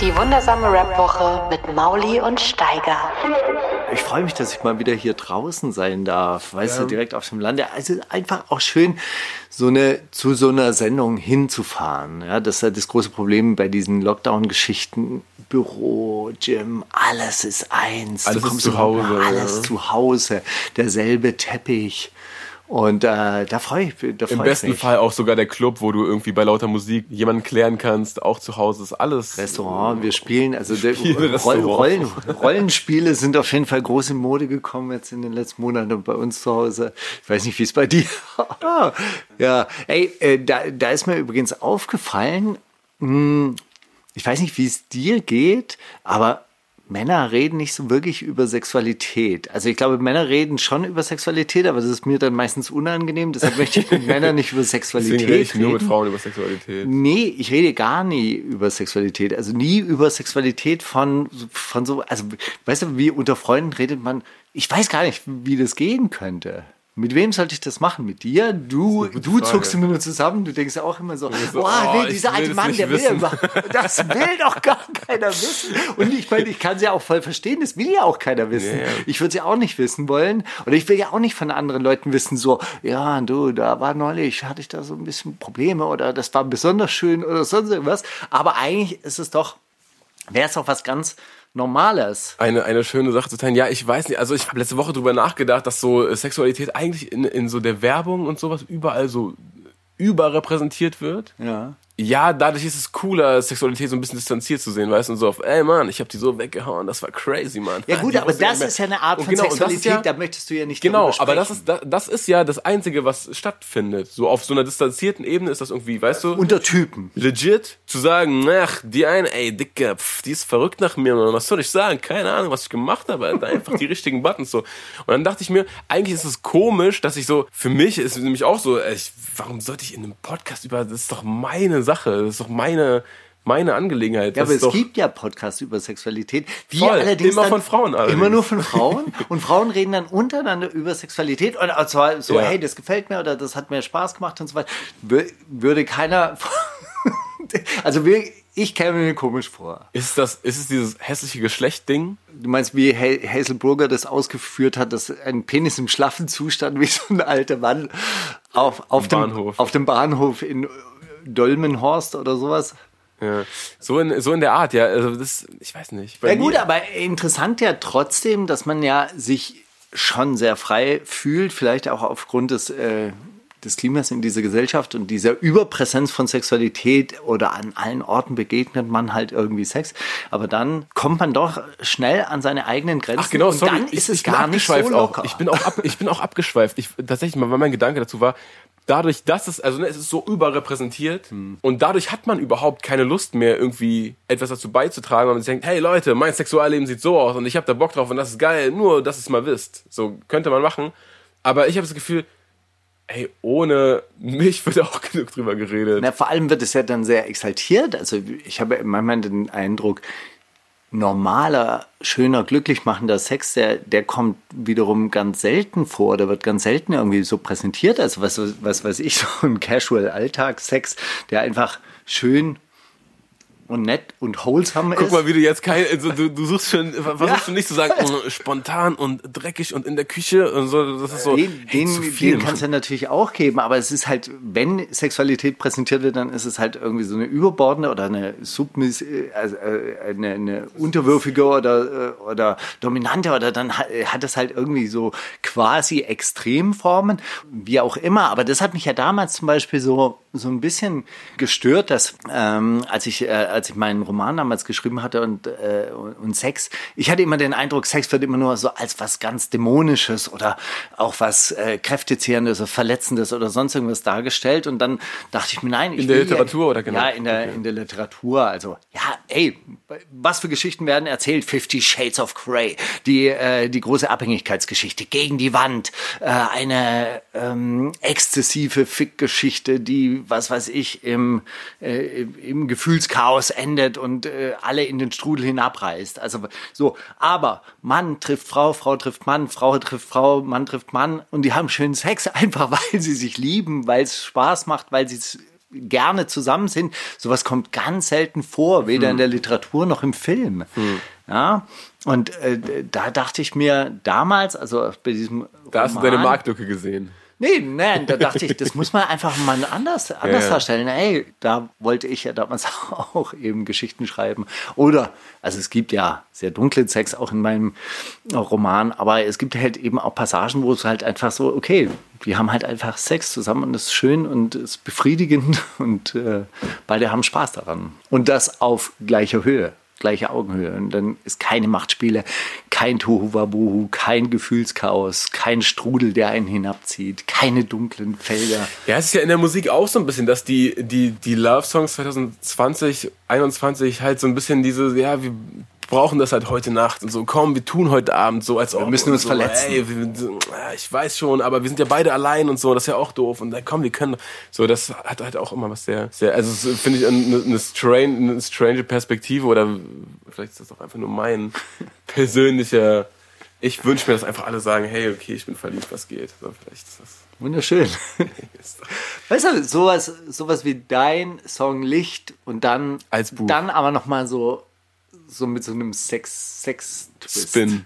Die wundersame Rap-Woche mit Mauli und Steiger. Ich freue mich, dass ich mal wieder hier draußen sein darf, weißt du, direkt auf dem Lande. Also einfach auch schön, so eine, zu so einer Sendung hinzufahren. Ja, das ist ja das große Problem bei diesen Lockdown-Geschichten. Büro, Gym, alles ist eins. Alles du ist kommst zu Hause, Alles ja. zu Hause. Derselbe Teppich. Und äh, da freue ich, da Im freu besten ich mich. Fall auch sogar der Club, wo du irgendwie bei lauter Musik jemanden klären kannst, auch zu Hause ist alles. Restaurant, wir spielen, also Spiele, Roll, Restaurant. Rollen, Rollenspiele sind auf jeden Fall groß in Mode gekommen jetzt in den letzten Monaten und bei uns zu Hause. Ich weiß nicht, wie es bei dir. Ah, ja, ey, äh, da, da ist mir übrigens aufgefallen, mh, ich weiß nicht, wie es dir geht, aber Männer reden nicht so wirklich über Sexualität. Also ich glaube, Männer reden schon über Sexualität, aber das ist mir dann meistens unangenehm. Deshalb möchte ich mit Männern nicht über Sexualität Deswegen rede ich nur mit reden. Frauen über Sexualität. Nee, ich rede gar nie über Sexualität. Also nie über Sexualität von, von so, also weißt du, wie unter Freunden redet man, ich weiß gar nicht, wie das gehen könnte. Mit wem sollte ich das machen? Mit dir? Du, du Frage. zuckst immer nur zusammen. Du denkst ja auch immer so, so, oh, nee, dieser alte Mann, der will ja wissen. das will doch gar keiner wissen. Und ich meine, ich kann es ja auch voll verstehen, das will ja auch keiner wissen. Ja. Ich würde es ja auch nicht wissen wollen. Oder ich will ja auch nicht von anderen Leuten wissen, so, ja, du, da war neulich, hatte ich da so ein bisschen Probleme oder das war besonders schön oder sonst irgendwas. Aber eigentlich ist es doch, wäre es doch was ganz Normales. Eine, eine schöne Sache zu teilen. Ja, ich weiß nicht, also ich habe letzte Woche drüber nachgedacht, dass so äh, Sexualität eigentlich in, in so der Werbung und sowas überall so überrepräsentiert wird. Ja. Ja, dadurch ist es cooler, Sexualität so ein bisschen distanziert zu sehen, weißt du, und so auf, ey Mann, ich hab die so weggehauen, das war crazy, Mann. Ja gut, Die aber das ist ja eine Art von genau, Sexualität, ja- da möchtest du ja nicht Genau, aber das ist, das, das ist ja das Einzige, was stattfindet. So auf so einer distanzierten Ebene ist das irgendwie, weißt du, Unter Typen. legit zu sagen, ach, die eine, ey, Dicker, pf, die ist verrückt nach mir, Mann. was soll ich sagen? Keine Ahnung, was ich gemacht habe, Alter. einfach die richtigen Buttons so. Und dann dachte ich mir, eigentlich ist es komisch, dass ich so, für mich ist es nämlich auch so, ey, warum sollte ich in einem Podcast über, das ist doch meine Sache, das ist doch meine, meine Angelegenheit. Ja, aber es gibt ja Podcasts über Sexualität. Die Voll, allerdings immer von Frauen allerdings. Immer nur von Frauen. Und Frauen reden dann untereinander über Sexualität. Und zwar so, Ja. hey, das gefällt mir oder das hat mir Spaß gemacht und so weiter. Wür- Würde keiner... also wir, ich käme mir komisch vor. ist das, ist es dieses hässliche Geschlecht-Ding? Du meinst, wie Ha- Hazel Brugger das ausgeführt hat, dass ein Penis im schlaffen Zustand wie so ein alter Mann auf, auf, dem, Bahnhof. auf dem Bahnhof in Dolmenhorst oder sowas. Ja. So in, so in der Art, ja. Also das, ich weiß nicht. Ja gut, aber interessant ja trotzdem, dass man ja sich schon sehr frei fühlt, vielleicht auch aufgrund des, äh, des Klimas in dieser Gesellschaft und dieser Überpräsenz von Sexualität oder an allen Orten begegnet man halt irgendwie Sex. Aber dann kommt man doch schnell an seine eigenen Grenzen Ach genau, und sorry, dann ich, ist es ich bin gar nicht so locker. auch. Ich bin auch, ab, ich bin auch abgeschweift. Ich, tatsächlich, weil mein Gedanke dazu war, dadurch, dass es, also ne, es ist so überrepräsentiert Hm. und dadurch hat man überhaupt keine Lust mehr, irgendwie etwas dazu beizutragen, weil man sich denkt, hey Leute, mein Sexualleben sieht so aus und ich habe da Bock drauf und das ist geil, nur dass es mal wisst. So könnte man machen. Aber ich habe das Gefühl, ey, ohne mich wird auch genug drüber geredet. Na, vor allem wird es ja dann sehr exaltiert. Also ich habe manchmal den Eindruck, normaler, schöner, glücklich machender Sex, der, der kommt wiederum ganz selten vor, der wird ganz selten irgendwie so präsentiert. Also was, was weiß ich, so ein Casual-Alltagssex, der einfach schön und nett und wholesome Guck ist. mal, wie du jetzt kein, also du, du suchst schon, versuchst Ja. nicht zu sagen, mm, spontan und dreckig und in der Küche und so, das ist so, den, hey, den, viel. den kann es ja natürlich auch geben, aber es ist halt, wenn Sexualität präsentiert wird, dann ist es halt irgendwie so eine überbordende oder eine submiss, äh, also äh, eine, eine unterwürfige oder, äh, oder dominante oder dann hat, hat es halt irgendwie so quasi Extremformen, wie auch immer. Aber das hat mich ja damals zum Beispiel so so ein bisschen gestört, dass ähm, als ich äh, als ich meinen Roman damals geschrieben hatte und, äh, und Sex, ich hatte immer den Eindruck, Sex wird immer nur so als was ganz Dämonisches oder auch was äh, Kräftezehrendes oder Verletzendes oder sonst irgendwas dargestellt. Und dann dachte ich mir, nein, ich In der Literatur ja, oder genau? Ja, in der, Okay. in der Literatur. Also, ja, ey, was für Geschichten werden erzählt? Fifty Shades of Grey, die, äh, die große Abhängigkeitsgeschichte gegen die Wand, äh, eine ähm, exzessive Fickgeschichte, die, was weiß ich, im, äh, im- im Gefühlschaos endet und äh, alle in den Strudel hinabreißt. Also so, aber Mann trifft Frau, Frau trifft Mann, Frau trifft Frau, Mann trifft Mann und die haben schönen Sex, einfach weil sie sich lieben, weil es Spaß macht, weil sie gerne zusammen sind. Sowas kommt ganz selten vor, weder Hm. in der Literatur noch im Film. Ja, und äh, da dachte ich mir damals, also bei diesem Da hast du Roman- deine Marktlücke gesehen. Nee, nein, da dachte ich, das muss man einfach mal anders, anders Ja. darstellen. Ey, da wollte ich ja damals auch eben Geschichten schreiben. Oder, also es gibt ja sehr dunklen Sex auch in meinem Roman, aber es gibt halt eben auch Passagen, wo es halt einfach so, okay, wir haben halt einfach Sex zusammen und es ist schön und es ist befriedigend und äh, beide haben Spaß daran. Und das auf gleicher Höhe. Gleiche Augenhöhe. Und dann ist keine Machtspiele, kein Tohuwabohu, kein Gefühlschaos, kein Strudel, der einen hinabzieht, keine dunklen Felder. Ja, es ist ja in der Musik auch so ein bisschen, dass die, die, die Love-Songs 2020, 21 halt so ein bisschen diese, ja, wir brauchen das halt heute Nacht und so, komm, wir tun heute Abend so, als ob. Wir müssen uns so, verletzen. Ey, wir, ja, ich weiß schon, aber wir sind ja beide allein und so, das ist ja auch doof. Und dann komm, wir können. So, das hat halt auch immer was sehr, sehr, also finde ich eine, eine, strange, eine strange Perspektive oder vielleicht ist das auch einfach nur mein persönlicher. Ich wünsche mir, dass einfach alle sagen, hey, okay, ich bin verliebt, was geht. So, vielleicht ist das. Wunderschön. Weißt du, sowas, sowas wie dein Song Licht und dann, Als Buch. dann aber nochmal so, so mit so einem Sex, Sex-Twist. Spin.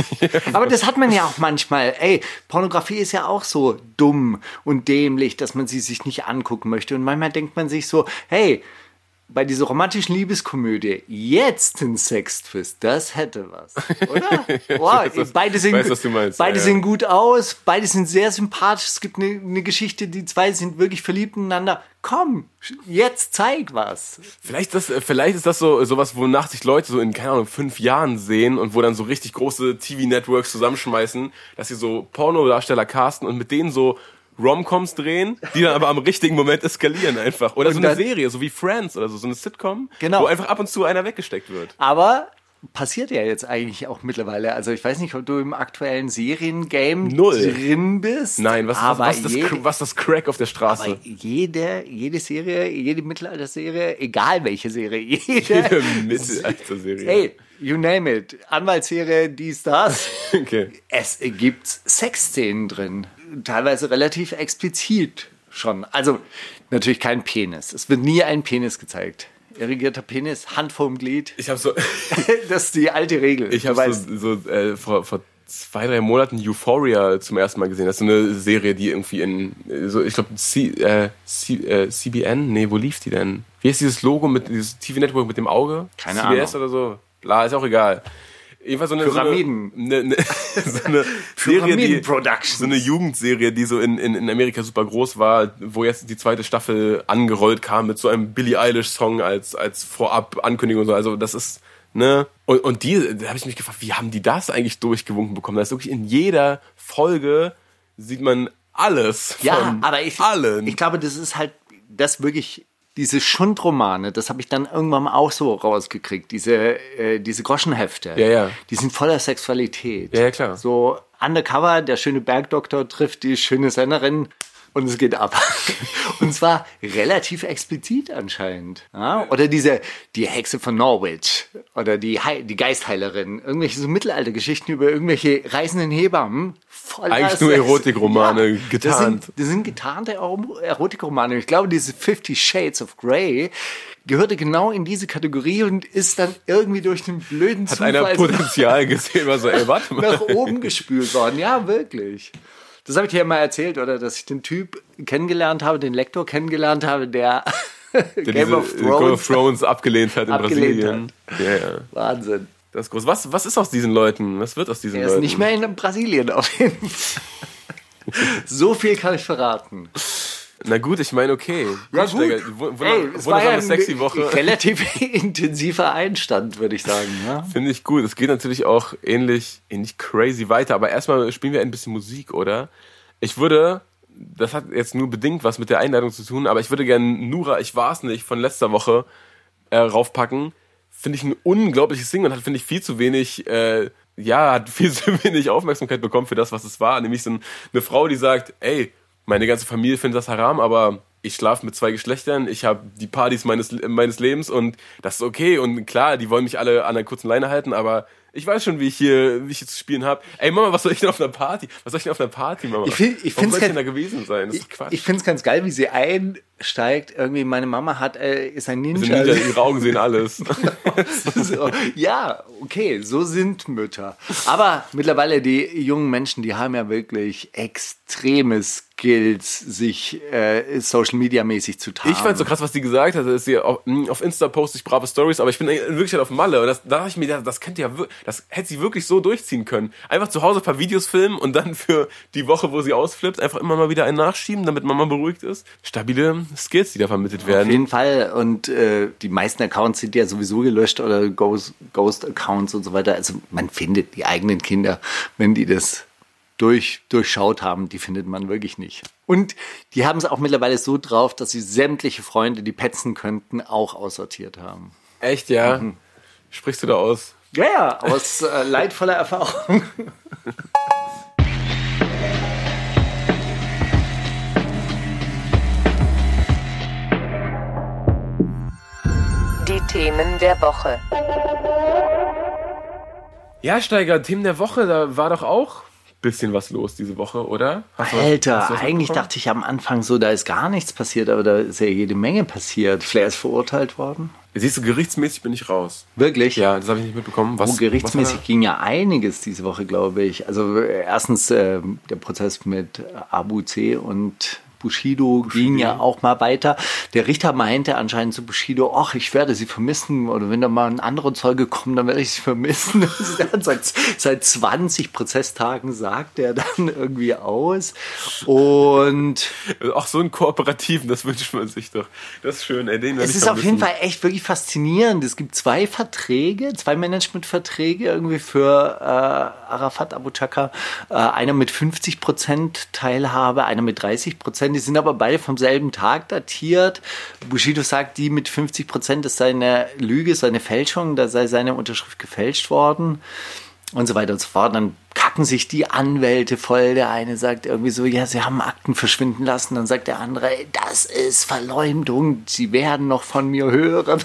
Aber das hat man ja auch manchmal. Ey, Pornografie ist ja auch so dumm und dämlich, dass man sie sich nicht angucken möchte. Und manchmal denkt man sich so, hey, bei dieser romantischen Liebeskomödie jetzt ein Sextwist, das hätte was, oder? Boah, weiß, beide sehen, weiß, was du meinst, beide ja, ja. sehen gut aus, beide sind sehr sympathisch. Es gibt eine, eine Geschichte, die zwei sind wirklich verliebt ineinander. Komm, jetzt zeig was. Vielleicht, das, vielleicht ist das so sowas, wonach sich Leute so in, keine Ahnung, fünf Jahren sehen und wo dann so richtig große TV-Networks zusammenschmeißen, dass sie so Pornodarsteller casten und mit denen so Romcoms drehen, die dann aber am richtigen Moment eskalieren einfach. Oder so Und eine dann- Serie, so wie Friends oder so, so eine Sitcom, Genau. wo einfach ab und zu einer weggesteckt wird. Aber passiert ja jetzt eigentlich auch mittlerweile. Also ich weiß nicht, ob du im aktuellen Seriengame Null. drin bist. Nein, was, aber was, was, das, jede, was das Crack auf der Straße? aber jede, jede Serie, jede Mittelalterserie, egal welche Serie, jede, Jede Mittelalter-Serie. Hey, you name it. Anwaltsserie, dies, das. Okay. Es gibt Sexszenen drin. Teilweise relativ explizit schon. Also natürlich kein Penis. Es wird nie ein Penis gezeigt. Irrigierter Penis, Hand vorm Glied. Ich habe so, Das ist die alte Regel. Ich habe so, so äh, vor, vor zwei, drei Monaten Euphoria zum ersten Mal gesehen. Das ist so eine Serie, die irgendwie in, so, ich glaube, C, äh, äh, CBN, nee, wo lief die denn? Wie ist dieses Logo mit dieses TV-Network mit dem Auge? Keine CBS Ahnung. oder so? Bla, ist auch egal. Jedenfalls so eine, Pyramiden. So eine, eine, so eine Serie, die, so eine Jugendserie, die so in, in, in Amerika super groß war, wo jetzt die zweite Staffel angerollt kam mit so einem Billie Eilish-Song als, als Vorab-Ankündigung und so. Also das ist, ne? Und, und die, da habe ich mich gefragt, wie haben die das eigentlich durchgewunken bekommen? Da ist wirklich in jeder Folge sieht man alles von ja, aber ich, allen. ich glaube, das ist halt, das wirklich, diese Schundromane, das habe ich dann irgendwann auch so rausgekriegt, diese, äh, diese Groschenhefte. Ja, ja. Die sind voller Sexualität. Ja, ja, klar. So undercover, der schöne Bergdoktor trifft die schöne Sennerin und es geht ab. Und zwar relativ explizit anscheinend. Ja? Oder diese, die Hexe von Norwich oder die, die Geistheilerin. Irgendwelche so Mittelaltergeschichten über irgendwelche reisenden Hebammen. Voller Eigentlich nur. Erotikromane, Das getarnt. sind, das sind getarnte Ero- Erotikromane. Ich glaube, diese Fifty Shades of Grey gehörte genau in diese Kategorie und ist dann irgendwie durch den blöden Hat Zufall einer Potenzial gesehen, war so, ey, warte mal. nach oben gespült worden. Ja, wirklich. Das habe ich dir ja mal erzählt, oder? Dass ich den Typ kennengelernt habe, den Lektor kennengelernt habe, der, Game of Game of Thrones. Thrones abgelehnt hat in Abgelehnt Brasilien. Ja, ja. Wahnsinn. Das ist groß. Was, was ist aus diesen Leuten? Was wird aus diesen Er ist Leuten? nicht mehr in Brasilien auf jeden Fall. So viel kann ich verraten. Na gut, ich meine, okay. Ja, gut. wu- wunder- Ey, es war ja sexy Woche. relativ intensiver Einstand, würde ich sagen. Ja? Finde ich gut. Es geht natürlich auch ähnlich, ähnlich crazy weiter. Aber erstmal spielen wir ein bisschen Musik, oder? Ich würde, das hat jetzt nur bedingt was mit der Einladung zu tun, aber ich würde gerne Nura, ich war's nicht, von letzter Woche äh, raufpacken. Finde ich ein unglaubliches Ding und hat, finde ich, viel zu wenig, äh, ja, hat viel zu wenig Aufmerksamkeit bekommen für das, was es war. Nämlich so ein, eine Frau, die sagt, ey, meine ganze Familie findet das haram, aber ich schlafe mit zwei Geschlechtern, ich habe die Partys meines, meines Lebens und das ist okay. Und klar, die wollen mich alle an einer kurzen Leine halten, aber ich weiß schon, wie ich hier, wie ich hier zu spielen habe. Ey Mama, was soll ich denn auf einer Party? Was soll ich denn auf einer Party, Mama? Ich find- ich soll ich denn da gewesen sein? Das ist Ich, Quatsch. ich finde es ganz geil, wie sie einsteigt. Irgendwie, meine Mama hat, äh, ist ein Ninja. Ninja, ihre Augen sehen alles. so, ja, okay, so sind Mütter. Aber mittlerweile, die jungen Menschen, die haben ja wirklich extreme Skills, sich äh, Social Media mäßig zu tarnen. Ich fand so krass, was die gesagt hat, dass sie auf, mh, auf Insta poste ich brave Stories, aber ich bin in Wirklichkeit auf Malle und das, da dachte ich mir, das, das könnte ja, das hätte sie wirklich so durchziehen können. Einfach zu Hause ein paar Videos filmen und dann für die Woche, wo sie ausflippt, einfach immer mal wieder einen nachschieben, damit Mama beruhigt ist. Stabile Skills, die da vermittelt Auf werden. jeden Fall. Und äh, die meisten Accounts sind ja sowieso gelöscht oder Ghost- Ghost-Accounts und so weiter. Also man findet die eigenen Kinder, wenn die das durch, durchschaut haben, die findet man wirklich nicht. Und die haben es auch mittlerweile so drauf, dass sie sämtliche Freunde, die petzen könnten, auch aussortiert haben. Echt, ja? Mhm. Sprichst du da aus? Ja, ja, aus äh, leidvoller Erfahrung. Die Themen der Woche. Ja, Steiger, Themen der Woche, da war doch auch bisschen was los diese Woche, oder? Hast was- Alter, du was eigentlich dachte ich am Anfang so, da ist gar nichts passiert, aber da ist ja jede Menge passiert. Flair ist verurteilt worden. Siehst du, gerichtsmäßig bin ich raus. Wirklich? Ja, das habe ich nicht mitbekommen. Was, Oh, gerichtsmäßig was ging ja einiges diese Woche, glaube ich. Also äh, erstens äh, der Prozess mit Abu C und Bushido, ging ja auch mal weiter. Der Richter meinte anscheinend zu Bushido, ach, ich werde sie vermissen oder wenn da mal ein anderer Zeuge kommt, dann werde ich sie vermissen. Dann seit, seit 20 Prozesstagen sagt er dann irgendwie aus. Und hat- Auch so einen Kooperativen, das wünscht man sich doch. Das ist schön, ey, den es ist auf jeden. Fall echt wirklich faszinierend. Es gibt zwei Verträge, zwei Managementverträge irgendwie für äh, Arafat Abu Chaka. Äh, einer mit 50 Prozent Teilhabe, einer mit 30 Prozent. Die sind aber beide vom selben Tag datiert. Bushido sagt, die mit 50 Prozent ist seine Lüge, seine Fälschung, da sei seine Unterschrift gefälscht worden und so weiter und so fort. Dann kacken sich die Anwälte voll. Der eine sagt irgendwie so, ja, sie haben Akten verschwinden lassen. Dann sagt der andere, das ist Verleumdung. Sie werden noch von mir hören.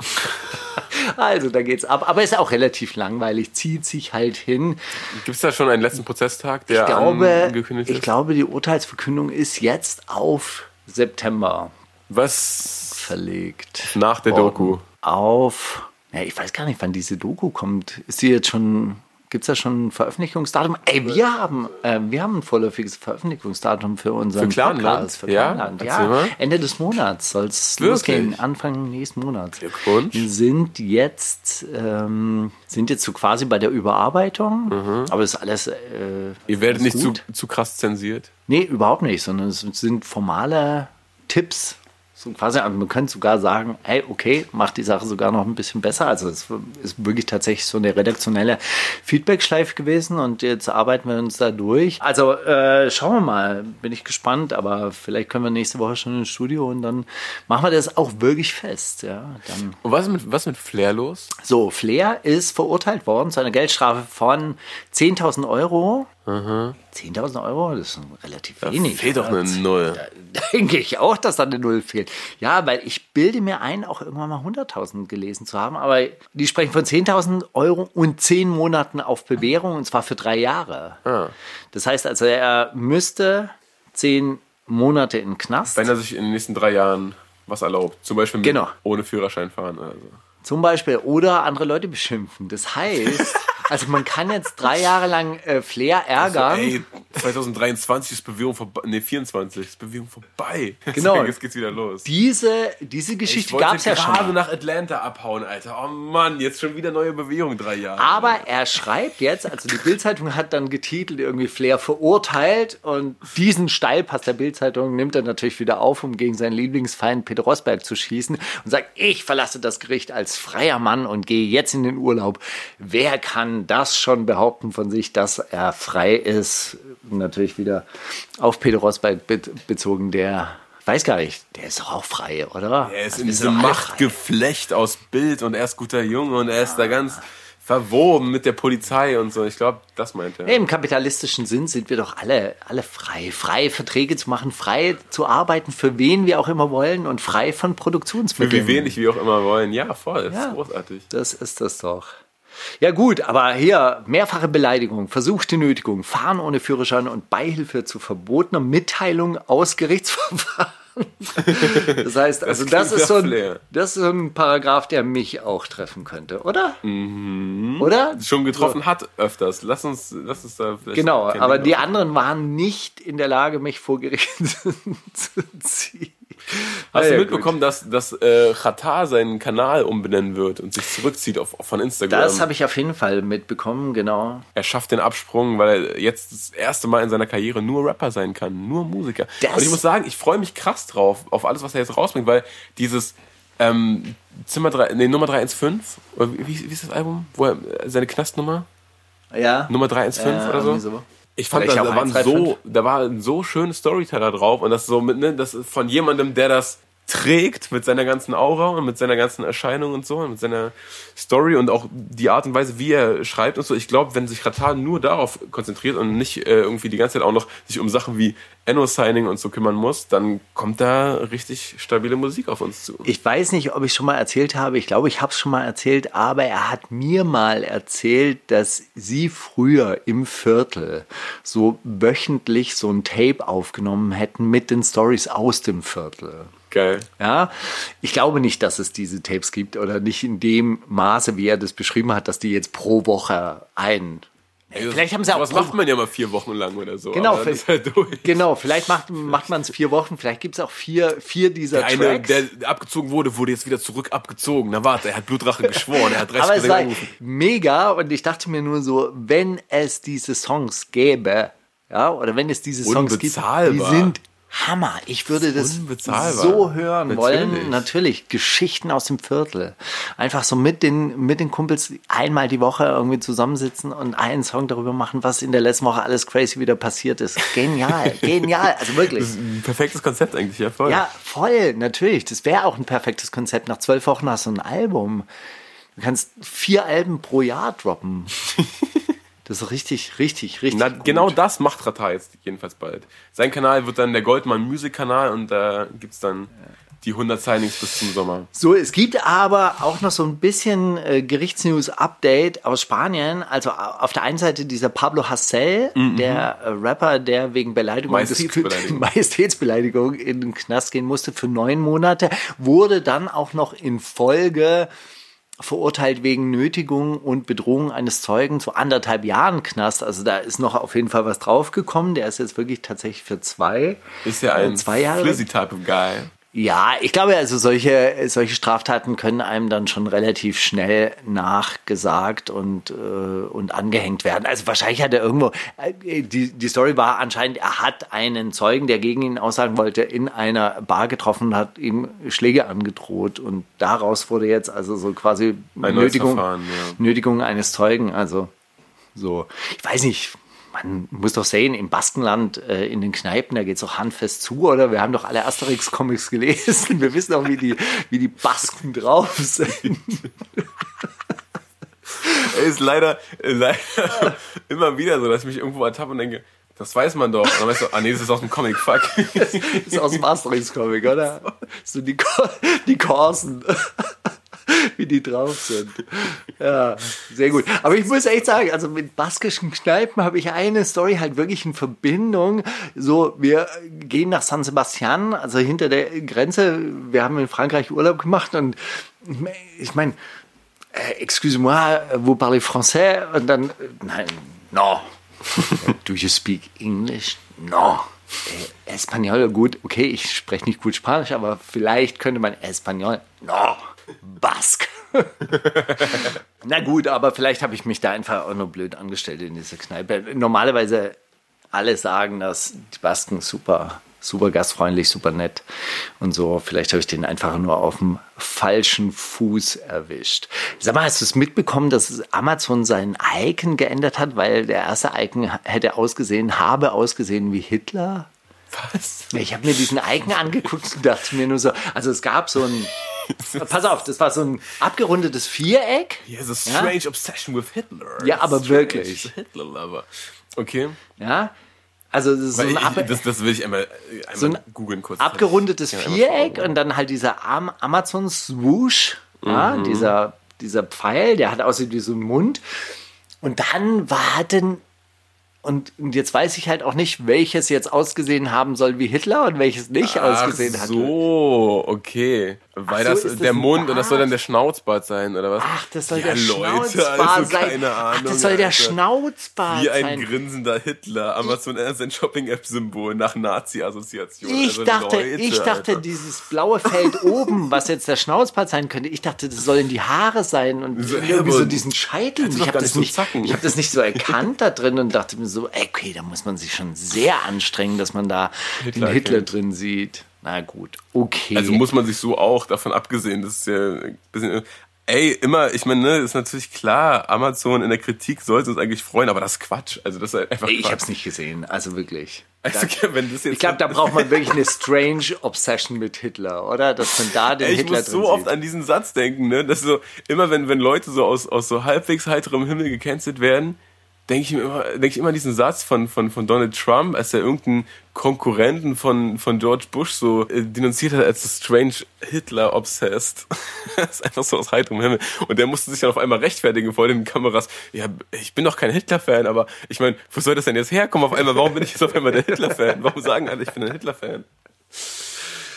Also, da geht's ab. Aber ist auch relativ langweilig, zieht sich halt hin. Gibt es da schon einen letzten Prozesstag, der Ich glaube, angekündigt ich ist? glaube, die Urteilsverkündung ist jetzt auf September Was verlegt. nach der. Doku? Auf, ja, ich weiß gar nicht, wann diese Doku kommt. Ist die jetzt schon, gibt es da schon ein Veröffentlichungsdatum? Ey, wir haben, äh, wir haben ein vorläufiges Veröffentlichungsdatum für unseren Für Clanland? Podcast. Für Ja? Clanland. Ja, mal. Ende des Monats soll es losgehen, Anfang nächsten Monats. Glückwunsch. Wir sind jetzt, ähm, sind jetzt so quasi bei der Überarbeitung, aber es ist alles. Äh, Mhm. Ihr werdet nicht zu, zu krass zensiert. Nee, überhaupt nicht, sondern es sind formale Tipps. So quasi, man könnte sogar sagen, hey, okay, macht die Sache sogar noch ein bisschen besser. Also es ist wirklich tatsächlich so eine redaktionelle Feedback-Schleife gewesen und jetzt arbeiten wir uns da durch. Also äh, schauen wir mal, bin ich gespannt, aber vielleicht können wir nächste Woche schon ins Studio und dann machen wir das auch wirklich fest. Ja, dann Und was ist mit, was ist mit Flair los? so, Flair ist verurteilt worden zu einer Geldstrafe von 10.000 Euro. 10.000 Euro, das ist relativ wenig. fehlt doch eine Null. Da denke ich auch, dass da eine Null fehlt. Ja, weil ich bilde mir ein, auch irgendwann mal 100.000 gelesen zu haben. Aber die sprechen von 10.000 Euro und 10 Monaten auf Bewährung und zwar für drei Jahre. Ah. Das heißt also, er müsste 10 Monate in den Knast. Wenn er sich in den nächsten drei Jahren was erlaubt. Zum Beispiel Genau. ohne Führerschein fahren. Also. Zum Beispiel oder andere Leute beschimpfen. Das heißt, Also man kann jetzt drei Jahre lang äh, Flair ärgern. Also, ey, 2023 ist Bewegung vorbei. Nee, 24 ist Bewegung vorbei. Genau. Jetzt geht's wieder los. diese, diese ich Geschichte gab es ja schon. gerade mal. nach Atlanta abhauen, Alter. Oh Mann, jetzt schon wieder neue Bewegung, drei Jahre. Aber er schreibt jetzt, also die Bildzeitung hat dann getitelt, irgendwie Flair verurteilt und diesen Steilpass der Bildzeitung nimmt er natürlich wieder auf, um gegen seinen Lieblingsfeind Peter Rosberg zu schießen und sagt, ich verlasse das Gericht als freier Mann und gehe jetzt in den Urlaub. Wer kann das schon behaupten von sich, dass er frei ist? Natürlich wieder auf Peter Rosberg be bezogen, der weiß gar nicht, der ist doch auch frei, oder? er ist Also in diesem. Machtgeflecht aus Bild und er ist guter Junge und er ist da ganz verwoben mit der Polizei und so. Ich glaube, das meint er. Im kapitalistischen Sinn sind wir doch alle, alle frei. Frei, Verträge zu machen, frei zu arbeiten, für wen wir auch immer wollen und frei von Für Produktionsmitteln. wie wenig wir auch immer wollen. Ja, voll. Das Ja. ist großartig. Das ist das doch. Ja gut, aber hier mehrfache Beleidigung, versuchte Nötigung, Fahren ohne Führerschein und Beihilfe zu verbotener Mitteilung aus Gerichtsverfahren. Das heißt, also das, klingt ist so ein, das ist so ein Paragraph, der mich auch treffen könnte, oder? Mhm. Oder? Schon getroffen hat öfters. Lass uns, lass uns da vielleicht. Genau, aber die anderen waren nicht in der Lage, mich vor Gericht zu ziehen. Hast Ja, du mitbekommen, dass, dass äh, Qatar seinen Kanal umbenennen wird und sich zurückzieht auf, von Instagram? Das habe ich auf jeden Fall mitbekommen, genau. er schafft den Absprung, weil er jetzt das erste Mal in seiner Karriere nur Rapper sein kann, nur Musiker. Das- und ich muss sagen, ich freue mich krass drauf, auf alles, was er jetzt rausbringt, weil dieses ähm, Zimmer 3, nee, Nummer 315, oder wie, wie ist das Album? Wo er, seine Knastnummer? Ja. Nummer 315 Ja, oder so? so. Ich fand, da, da, waren 135. so, da war ein so schönes Storyteller drauf und das so mit, ne, das ist von jemandem, der das trägt mit seiner ganzen Aura und mit seiner ganzen Erscheinung und so und mit seiner Story und auch die Art und Weise, wie er schreibt und so. Ich glaube, wenn sich Ratan nur darauf konzentriert und nicht äh, irgendwie die ganze Zeit auch noch sich um Sachen wie Enno-Signing und so kümmern muss, dann kommt da richtig stabile Musik auf uns zu. Ich weiß nicht, ob ich schon mal erzählt habe. Ich glaube, ich habe es schon mal erzählt, aber er hat mir mal erzählt, dass sie früher im Viertel so wöchentlich so ein Tape aufgenommen hätten mit den Stories aus dem Viertel. Geil. Ja, ich glaube nicht, dass es diese Tapes gibt oder nicht in dem Maße, wie er das beschrieben hat, dass die jetzt pro Woche ein. Vielleicht haben sie auch Was macht man ja mal vier Wochen lang oder so. Genau, ist halt durch. Genau, vielleicht macht, macht man es vier Wochen, vielleicht gibt es auch vier, vier dieser Der eine, Tracks. der abgezogen wurde, wurde jetzt wieder zurück abgezogen. Na warte, er hat Blutrache geschworen, er hat 30 Aber es war mega und ich dachte mir nur so, wenn es diese Songs gäbe, ja, oder wenn es diese Songs gibt, die sind Hammer. Ich würde das Unbezahlbar. so hören wollen. Natürlich. Natürlich, Geschichten aus dem Viertel. Einfach so mit den, mit den Kumpels einmal die Woche irgendwie zusammensitzen und einen Song darüber machen, was in der letzten Woche alles crazy wieder passiert ist. Genial, genial. Also wirklich. Ein perfektes Konzept eigentlich, ja voll. Ja, voll, natürlich. Das wäre auch ein perfektes Konzept. Nach zwölf Wochen hast du ein Album. Du kannst vier Alben pro Jahr droppen. Das ist richtig, richtig, richtig. Na, genau das macht Rata jetzt jedenfalls bald. Sein Kanal wird dann der Goldmann Music Kanal und da gibt's dann die 100 Signings bis zum Sommer. So, es gibt aber auch noch so ein bisschen äh, Gerichtsnews-Update aus Spanien. Also auf der einen Seite dieser Pablo Hassel, der äh, Rapper, der wegen Beleidigung Majestätsbeleidigung. Majestätsbeleidigung in den Knast gehen musste für neun Monate, wurde dann auch noch in Folge verurteilt wegen Nötigung und Bedrohung eines Zeugen zu anderthalb Jahren Knast. Also da ist noch auf jeden Fall was draufgekommen. Der ist jetzt wirklich tatsächlich für zwei. Ist ja ein Äh, zwei Jahre. Flizzy Type of Guy. Ja, ich glaube, also solche, solche Straftaten können einem dann schon relativ schnell nachgesagt und, äh, und angehängt werden. Also wahrscheinlich hat er irgendwo, äh, die, die Story war anscheinend, er hat einen Zeugen, der gegen ihn aussagen wollte, in einer Bar getroffen und hat ihm Schläge angedroht. Und daraus wurde jetzt also so quasi neues Nötigung, ja. Nötigung eines Zeugen. Also so, ich weiß nicht, man muss doch sehen, im Baskenland, äh, in den Kneipen, da geht's doch handfest zu, oder? Wir haben doch alle Asterix-Comics gelesen. Wir wissen auch, wie die, wie die Basken drauf sind. Ist leider, äh, leider immer wieder so, dass ich mich irgendwo ertappe und denke, das weiß man doch. Und dann weißt du, ah nee, das ist aus dem Comic, fuck. Das ist aus dem Asterix-Comic, oder? So die, die Korsen. Wie die drauf sind. Ja, sehr gut. Aber ich muss echt sagen, also mit baskischen Kneipen habe ich eine Story halt wirklich in Verbindung. So, wir gehen nach San Sebastian, also hinter der Grenze. Wir haben in Frankreich Urlaub gemacht und ich meine, äh, excuse-moi, vous parlez français? Und dann, äh, nein, no. Do you speak English? No. Äh, Espanol, gut, okay, ich spreche nicht gut Spanisch, aber vielleicht könnte man Espanol. No. Bask. Na gut, aber vielleicht habe ich mich da einfach auch nur blöd angestellt in dieser Kneipe. Normalerweise alle sagen, dass die Basken super, super gastfreundlich, super nett und so. Vielleicht habe ich den einfach nur auf dem falschen Fuß erwischt. Sag mal, hast du es mitbekommen, dass Amazon seinen Icon geändert hat, weil der erste Icon hätte ausgesehen, habe ausgesehen wie Hitler? Was? Ich habe mir diesen Icon angeguckt und dachte mir nur so, also es gab so ein, pass auf, das war so ein abgerundetes Viereck. He has a strange obsession with Hitler. Ja, aber Strange wirklich. Hitler-Lover. Okay. Ja, also das ist so ein, ich, das, das will ich einmal, einmal so ein googeln kurz. abgerundetes Ja, Viereck und dann halt dieser Am Amazon Swoosh, ja, Mhm. dieser, dieser Pfeil, der hat aussieht wie so ein Mund. Und dann war denn und jetzt weiß ich halt auch nicht, welches jetzt ausgesehen haben soll wie Hitler und welches nicht ausgesehen Ach hat. so, okay. Weil so, das das der Mund und das soll dann Bart? der Schnauzbart sein, oder was? Ach, das soll ja, der Leute, Schnauzbart also sein. Keine Ahnung, Ach, das soll der Alter. Schnauzbart Wie ein sein. grinsender Hitler. Amazon ist ein Shopping-App-Symbol nach Nazi-Assoziation. Ich Also dachte, Leute, ich dachte, Alter. dieses blaue Feld oben, was jetzt der Schnauzbart sein könnte, ich dachte, das sollen die Haare sein und So, irgendwie so diesen Scheitel. Ich habe das nicht so nicht, ich habe das nicht so erkannt da drin und dachte mir so, okay, da muss man sich schon sehr anstrengen, dass man da Hitler den Hitler erkennt. drin sieht. Na gut, okay. Also muss man sich so auch davon abgesehen, das ist ja ein bisschen. Ey, immer, ich meine, ne, ist natürlich klar, Amazon in der Kritik sollte uns eigentlich freuen, aber das ist Quatsch. Also das ist halt einfach ich Quatsch. habe es nicht gesehen, also wirklich. Also, wenn das jetzt Ich glaube, da braucht man wirklich eine strange Obsession mit Hitler, oder? Dass man da den Ey, ich Hitler muss drin so oft sieht. an diesen Satz denken, ne? Dass so, immer wenn, wenn Leute so aus, aus so halbwegs heiterem Himmel gecancelt werden, denke ich immer, denke ich immer an diesen Satz von, von, von Donald Trump, als er irgendeinen Konkurrenten von, von George Bush so äh, denunziert hat als strange Hitler obsessed. das ist einfach so aus heiterem Himmel. Und der musste sich dann auf einmal rechtfertigen vor den Kameras. Ja, ich bin doch kein Hitler-Fan, aber ich meine, wo soll das denn jetzt herkommen auf einmal? Warum bin ich jetzt auf einmal der Hitler-Fan? Warum sagen alle, ich bin ein Hitler-Fan?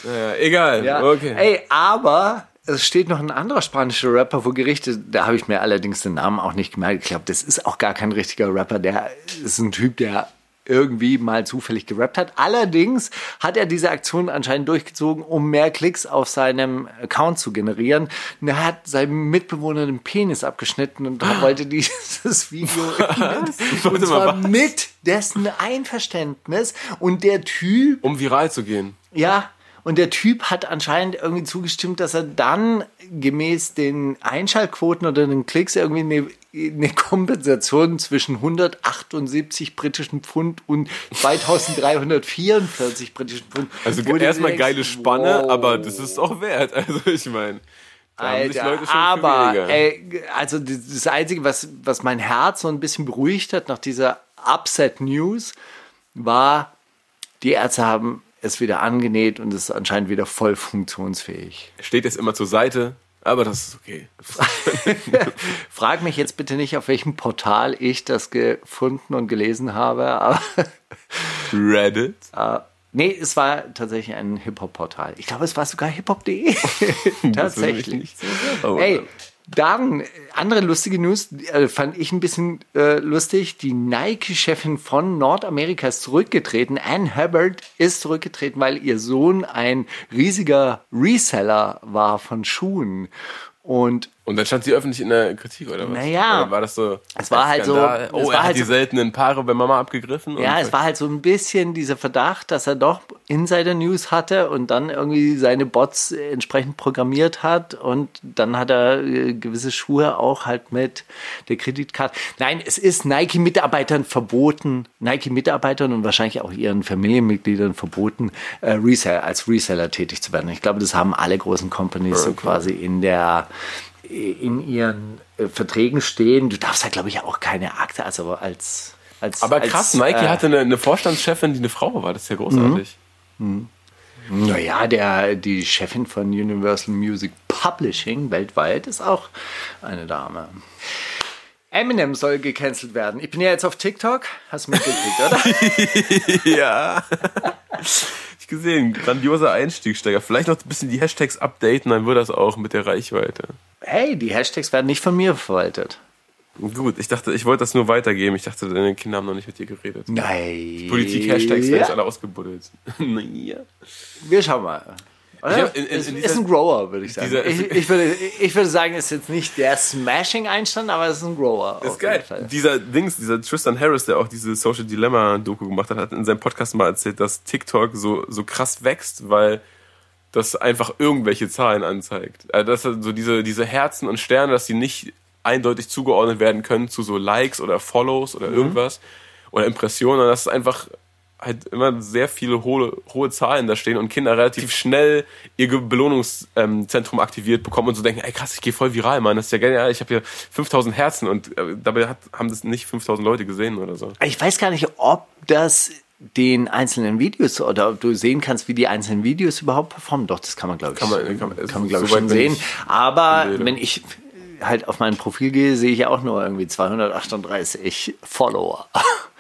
Naja, egal. Ja. Okay. Ey, aber es steht noch ein anderer spanischer Rapper vor Gericht. Da habe ich mir allerdings den Namen auch nicht gemerkt. Ich glaube, das ist auch gar kein richtiger Rapper. Der ist ein Typ, der irgendwie mal zufällig gerappt hat. Allerdings hat er diese Aktion anscheinend durchgezogen, um mehr Klicks auf seinem Account zu generieren. Und er hat seinem Mitbewohner den Penis abgeschnitten und wollte dieses Video und Warte mal, zwar mit dessen Einverständnis. Und der Typ Um viral zu gehen. ja, und der Typ hat anscheinend irgendwie zugestimmt, dass er dann gemäß den Einschaltquoten oder den Klicks irgendwie eine, eine Kompensation zwischen 178 britischen Pfund und 2344 britischen Pfund. Also erstmal geile Spanne, wow. aber das ist auch wert. Also ich meine, Alter, Leute schon aber ey, also das das Einzige, was, was mein Herz so ein bisschen beruhigt hat nach dieser Upset News, war, die Ärzte haben es wieder angenäht und es ist anscheinend wieder voll funktionsfähig. Steht jetzt immer zur Seite, aber das ist okay. Frag mich jetzt bitte nicht, auf welchem Portal ich das gefunden und gelesen habe, Reddit. nee, es war tatsächlich ein Hip-Hop-Portal. Ich glaube, es war sogar hiphop.de. tatsächlich. sehr Ey. Dann andere lustige News, äh, fand ich ein bisschen äh, lustig. Die Nike-Chefin von Nordamerika ist zurückgetreten. Ann Hubbard ist zurückgetreten, weil ihr Sohn ein riesiger Reseller war von Schuhen. Und Und dann stand sie öffentlich in der Kritik, oder was? Naja. Oder war das so? Es war halt so- Skandal? es Oh, er hat halt die so- seltenen Paare bei Mama abgegriffen. Ja, es war halt so ein bisschen dieser Verdacht, dass er doch Insider-News hatte und dann irgendwie seine Bots entsprechend programmiert hat und dann hat er äh, gewisse Schuhe auch halt mit der Kreditkarte. Nein, es ist Nike-Mitarbeitern verboten, Nike-Mitarbeitern und wahrscheinlich auch ihren Familienmitgliedern verboten, äh, Resell, als Reseller tätig zu werden. Ich glaube, das haben alle großen Companies so quasi in der in ihren äh, Verträgen stehen. Du darfst halt, glaube ich, auch keine Akte, also als als, Aber krass, als, Nike äh, hatte eine, eine Vorstandschefin, die eine Frau war. Das ist ja großartig. Naja, der, die Chefin von Universal Music Publishing weltweit ist auch eine Dame. Eminem soll gecancelt werden. Ich bin ja jetzt auf TikTok. Hast du mitgekriegt, oder? Ja. gesehen, grandioser Einstiegsteiger. Vielleicht noch ein bisschen die Hashtags updaten, dann wird das auch mit der Reichweite. Hey, die Hashtags werden nicht von mir verwaltet. Gut, ich dachte, ich wollte das nur weitergeben. Ich dachte, deine Kinder haben noch nicht mit dir geredet. Nein. Politik-Hashtags werden jetzt ja. alle ausgebuddelt. naja. Wir schauen mal. Oder? Ja, in- in- ist, in ist ein Grower, würde ich sagen. dieser- ich, ich, würde, ich würde sagen, es ist jetzt nicht der Smashing-Einstand, aber es ist ein Grower. Ist geil. Dieser Dings, dieser Tristan Harris, der auch diese Social Dilemma-Doku gemacht hat, hat in seinem Podcast mal erzählt, dass TikTok so, so krass wächst, weil das einfach irgendwelche Zahlen anzeigt. Also dass so diese, diese Herzen und Sterne, dass die nicht eindeutig zugeordnet werden können zu so Likes oder Follows oder irgendwas oder Impressionen, sondern dass es einfach halt immer sehr viele hohe, hohe Zahlen da stehen und Kinder relativ schnell ihr Belohnungszentrum aktiviert bekommen und so denken, ey krass, ich gehe voll viral, Mann, das ist ja genial, ich habe hier 5000 Herzen und äh, dabei hat, haben das nicht 5000 Leute gesehen oder so. Ich weiß gar nicht, ob das den einzelnen Videos oder ob du sehen kannst, wie die einzelnen Videos überhaupt performen. Doch, das kann man, glaube ich, Kann man- kann man- kann man glaube ich, soweit schon sehen. ich Aber wenn ich halt auf mein Profil gehe, sehe ich ja auch nur irgendwie 238 Follower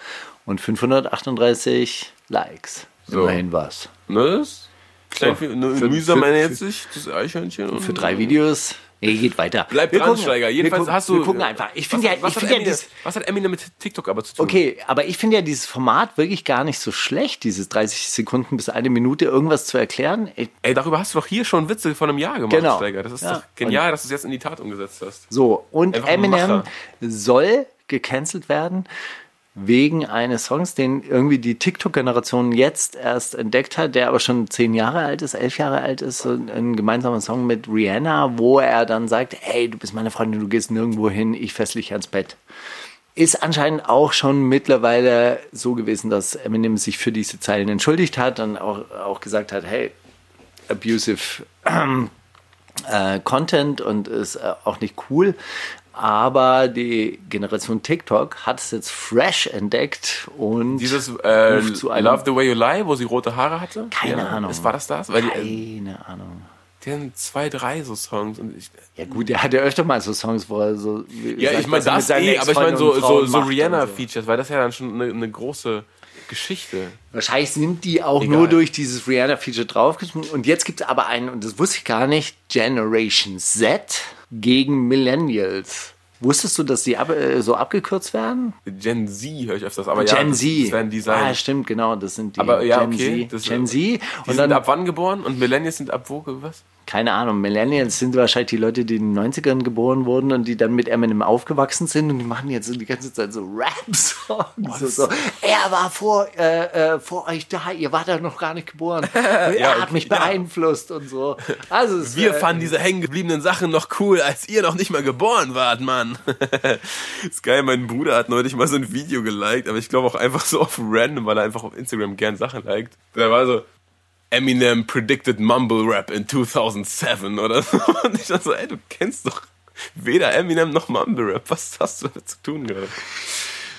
und 538 Likes. So. Immerhin was. Ne? Das klein, So, ne, für- mühsam für- sich das Eichhörnchen. Und Für drei Videos. Nee, geht weiter. Bleib Wir dran, gucken- Steiger. wir Jedenfalls gucken- hast du. Wir gucken einfach. Ich finde ja, was, ich hat finde ja Eminem, dies, was hat Eminem mit TikTok aber zu tun? Okay, aber ich finde ja dieses Format wirklich gar nicht so schlecht, dieses 30 Sekunden bis eine Minute irgendwas zu erklären. Ich- Ey, darüber hast du doch hier schon Witze von einem Jahr gemacht, Genau. Steiger. Das ist Ja. doch genial, dass du es jetzt in die Tat umgesetzt hast. So, und Einfach ein Eminem soll gecancelt werden wegen eines Songs, den irgendwie die TikTok-Generation jetzt erst entdeckt hat, der aber schon zehn Jahre alt ist, elf Jahre alt ist, ein gemeinsamer Song mit Rihanna, wo er dann sagt, hey, du bist meine Freundin, du gehst nirgendwo hin, ich fessel dich ans Bett. Ist anscheinend auch schon mittlerweile so gewesen, dass Eminem sich für diese Zeilen entschuldigt hat und auch, auch gesagt hat, hey, abusive äh, Content und ist äh, auch nicht cool. Aber die Generation TikTok hat es jetzt fresh entdeckt und Dieses äh, Love the Way You Lie, wo sie rote Haare hatte? Keine Ahnung. Ist, war das das? Weil die, äh, keine Ahnung. die haben zwei, drei so Songs. Ich, Ja gut, der hat ja öfter mal so Songs, wo er so ja, sagt, ich meine das eh, aber ich meine so, so, so Rihanna-Features, weil das ja dann schon eine, eine große Geschichte. Wahrscheinlich sind die auch Egal. nur durch dieses Rihanna-Feature draufgeschrieben. Und jetzt gibt es aber einen, und das wusste ich gar nicht, Generation Z gegen Millennials. Wusstest du, dass die ab, äh, so abgekürzt werden? Gen Z höre ich öfters, aber ja, Gen das, Z. das werden die sein. Ah, stimmt, genau, das sind die Aber ja, Gen okay. Z. Das, Gen Z. Die Und sind dann, ab wann geboren? Und Millennials sind ab wo? Was? Keine Ahnung, Millennials sind wahrscheinlich die Leute, die in den 90ern geboren wurden und die dann mit Eminem aufgewachsen sind und die machen jetzt so die ganze Zeit so Rap-Songs. so, so, er war vor, äh, äh, vor euch da, ihr wart da noch gar nicht geboren. er hat mich ja. beeinflusst und so. Also, es, Wir äh, fanden diese hängengebliebenen Sachen noch cool, als ihr noch nicht mal geboren wart, Mann. ist geil, mein Bruder hat neulich mal so ein Video geliked, aber ich glaube auch einfach so auf random, weil er einfach auf Instagram gern Sachen liked. Da war so, Eminem predicted Mumble Rap in 2007 oder so. Und ich dachte so, ey, du kennst doch weder Eminem noch Mumble Rap. Was hast du damit zu tun gerade?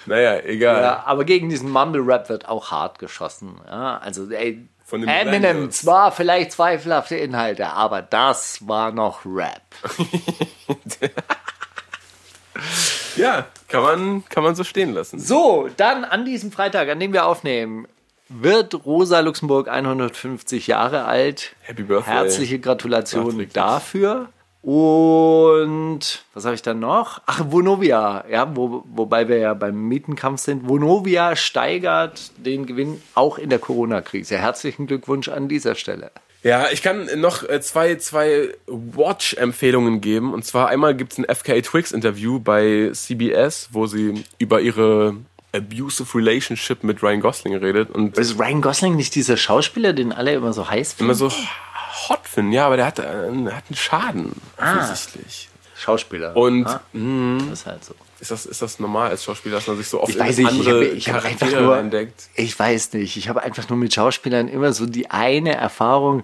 Naja, egal. Ja, aber gegen diesen Mumble-Rap wird auch hart geschossen. Ja, also, ey, Eminem, zwar vielleicht zweifelhafte Inhalte, aber das war noch Rap. Ja, kann man, kann man so stehen lassen. So, dann an diesem Freitag, an dem wir aufnehmen, wird Rosa Luxemburg 150 Jahre alt. Happy Birthday. Herzliche Gratulation dafür. Und was habe ich dann noch? Ach, Vonovia, ja, wo, wobei wir ja beim Mietenkampf sind. Vonovia steigert den Gewinn auch in der Corona-Krise. Herzlichen Glückwunsch an dieser Stelle. Ja, ich kann noch äh, zwei, zwei Watch-Empfehlungen geben. Und zwar einmal gibt's ein FKA Twigs-Interview bei CBS, wo sie über ihre abusive Relationship mit Ryan Gosling redet und Ist Ryan Gosling nicht dieser Schauspieler, den alle immer so heiß finden? immer so hot finden. Ja, aber der hat, äh, hat einen Schaden, offensichtlich. Schauspieler. Und Ah, das ist halt so. ist, das, ist das normal als Schauspieler, dass man sich so oft Ich weiß nicht, ich andere habe ich hab einfach nur, entdeckt? ich weiß nicht, ich habe einfach nur mit Schauspielern immer so die eine Erfahrung,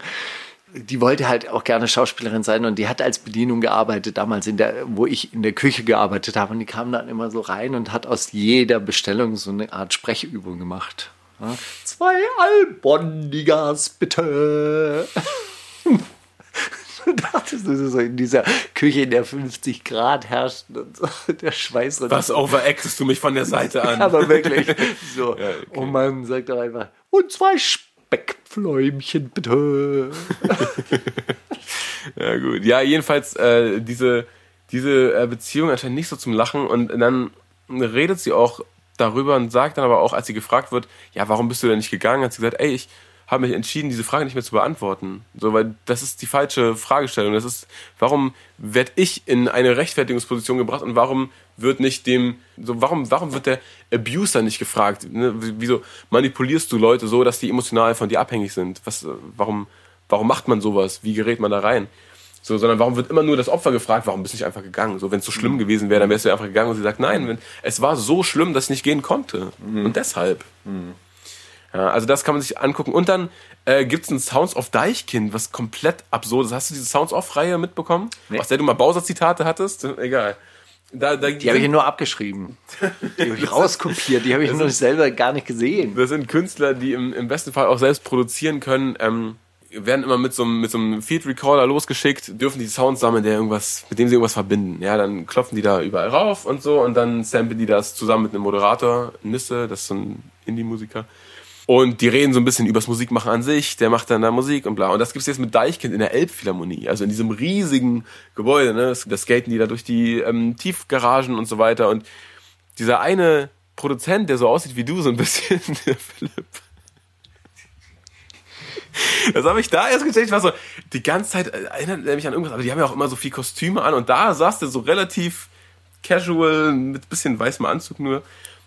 die wollte halt auch gerne Schauspielerin sein und die hat als Bedienung gearbeitet, damals in der, wo ich in der Küche gearbeitet habe und die kam dann immer so rein und hat aus jeder Bestellung so eine Art Sprechübung gemacht. Ja, Zwei Albondigas, bitte. Dachtest, du so in dieser Küche, in der 50 Grad herrscht und so, der Schweiß runter. Was overactest du mich von der Seite an? Aber wirklich. So. Ja, okay. Und man sagt doch einfach, und zwei Speckpfläumchen bitte. Ja, gut. Ja, jedenfalls, äh, diese, diese äh, Beziehung anscheinend nicht so zum Lachen und dann redet sie auch darüber und sagt dann aber auch, als sie gefragt wird, ja, warum bist du denn nicht gegangen, hat sie gesagt, ey, ich habe mich entschieden, diese Frage nicht mehr zu beantworten. So, weil das ist die falsche Fragestellung. Das ist, warum werde ich in eine Rechtfertigungsposition gebracht und warum wird nicht dem, so, warum, warum wird der Abuser nicht gefragt? Ne? Wieso manipulierst du Leute so, dass die emotional von dir abhängig sind? Was, warum, warum macht man sowas? Wie gerät man da rein? So, sondern warum wird immer nur das Opfer gefragt, warum bist du nicht einfach gegangen? So, wenn es so schlimm gewesen wäre, dann wärst du einfach gegangen und sie sagt, nein, wenn, es war so schlimm, dass ich nicht gehen konnte. Und deshalb. Ja, also das kann man sich angucken. Und dann äh, gibt es ein Sounds of Deichkind, was komplett absurd ist. Hast du diese Sounds of-Reihe mitbekommen? Nee. Aus der du mal Bowser-Zitate hattest? Egal. Da, da Die habe ich nur abgeschrieben. Die habe ich rauskopiert. Die habe ich noch selber gar nicht gesehen. Das sind Künstler, die im, im besten Fall auch selbst produzieren können. Ähm, werden immer mit so, einem- mit so einem Field Recorder losgeschickt, dürfen die Sounds sammeln, der irgendwas, mit dem sie irgendwas verbinden. Ja, dann klopfen die da überall rauf und so und dann samplen die das zusammen mit einem Moderator, Nisse, das ist so ein Indie-Musiker. Und die reden so ein bisschen übers Musikmachen an sich, der macht dann da Musik und bla. Und das gibt's jetzt mit Deichkind in der Elbphilharmonie, also in diesem riesigen Gebäude, ne? Das skaten die da durch die ähm, Tiefgaragen und so weiter. Und dieser eine Produzent, der so aussieht wie du, so ein bisschen, der Philipp. Das habe ich da erst gecheckt. Ich war so, die ganze Zeit äh, erinnert er mich an irgendwas, aber die haben ja auch immer so viel Kostüme an und da saß der so relativ casual mit bisschen weißem Anzug nur.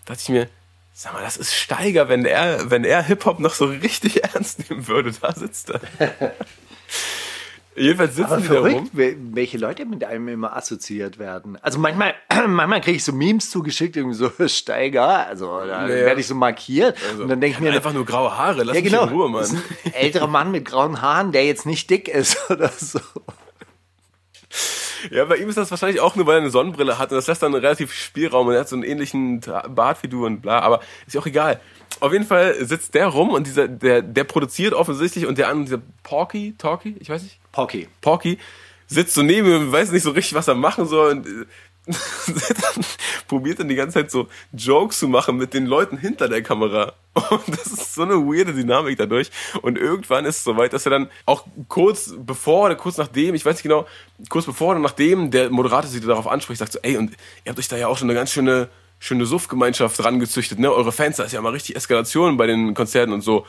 Da dachte ich mir, sag mal, das ist Steiger, wenn er, wenn er Hip-Hop noch so richtig ernst nehmen würde. Da sitzt er. Jedenfalls sitzen Aber die da verrückt, rum. wel- welche Leute mit einem immer assoziiert werden. Also manchmal, manchmal kriege ich so Memes zugeschickt, irgendwie so Steiger, also da Ja. werde ich so markiert und dann denke ich mir, einfach nur graue Haare, lass ja mich genau, in Ruhe, das Mann. ist ein älterer Mann mit grauen Haaren, der jetzt nicht dick ist oder so. Ja, bei ihm ist das wahrscheinlich auch nur, weil er eine Sonnenbrille hat und das lässt dann relativ viel Spielraum und er hat so einen ähnlichen Bart wie du und bla, aber ist ja auch egal. Auf jeden Fall sitzt der rum und dieser, der, der produziert offensichtlich und der andere, dieser Porky, Talky, ich weiß nicht, Pocky. Porky, sitzt so neben ihm und weiß nicht so richtig, was er machen soll und äh, dann probiert dann die ganze Zeit so Jokes zu machen mit den Leuten hinter der Kamera. Und das ist so eine weirde Dynamik dadurch. Und irgendwann ist es soweit, dass er dann auch kurz bevor oder kurz nachdem, ich weiß nicht genau, kurz bevor oder nachdem der Moderator sie darauf anspricht, sagt so, ey, und ihr habt euch da ja auch schon eine ganz schöne schöne Suff-Gemeinschaft rangezüchtet, ne? Eure Fans, da ist ja mal richtig Eskalation bei den Konzerten und so.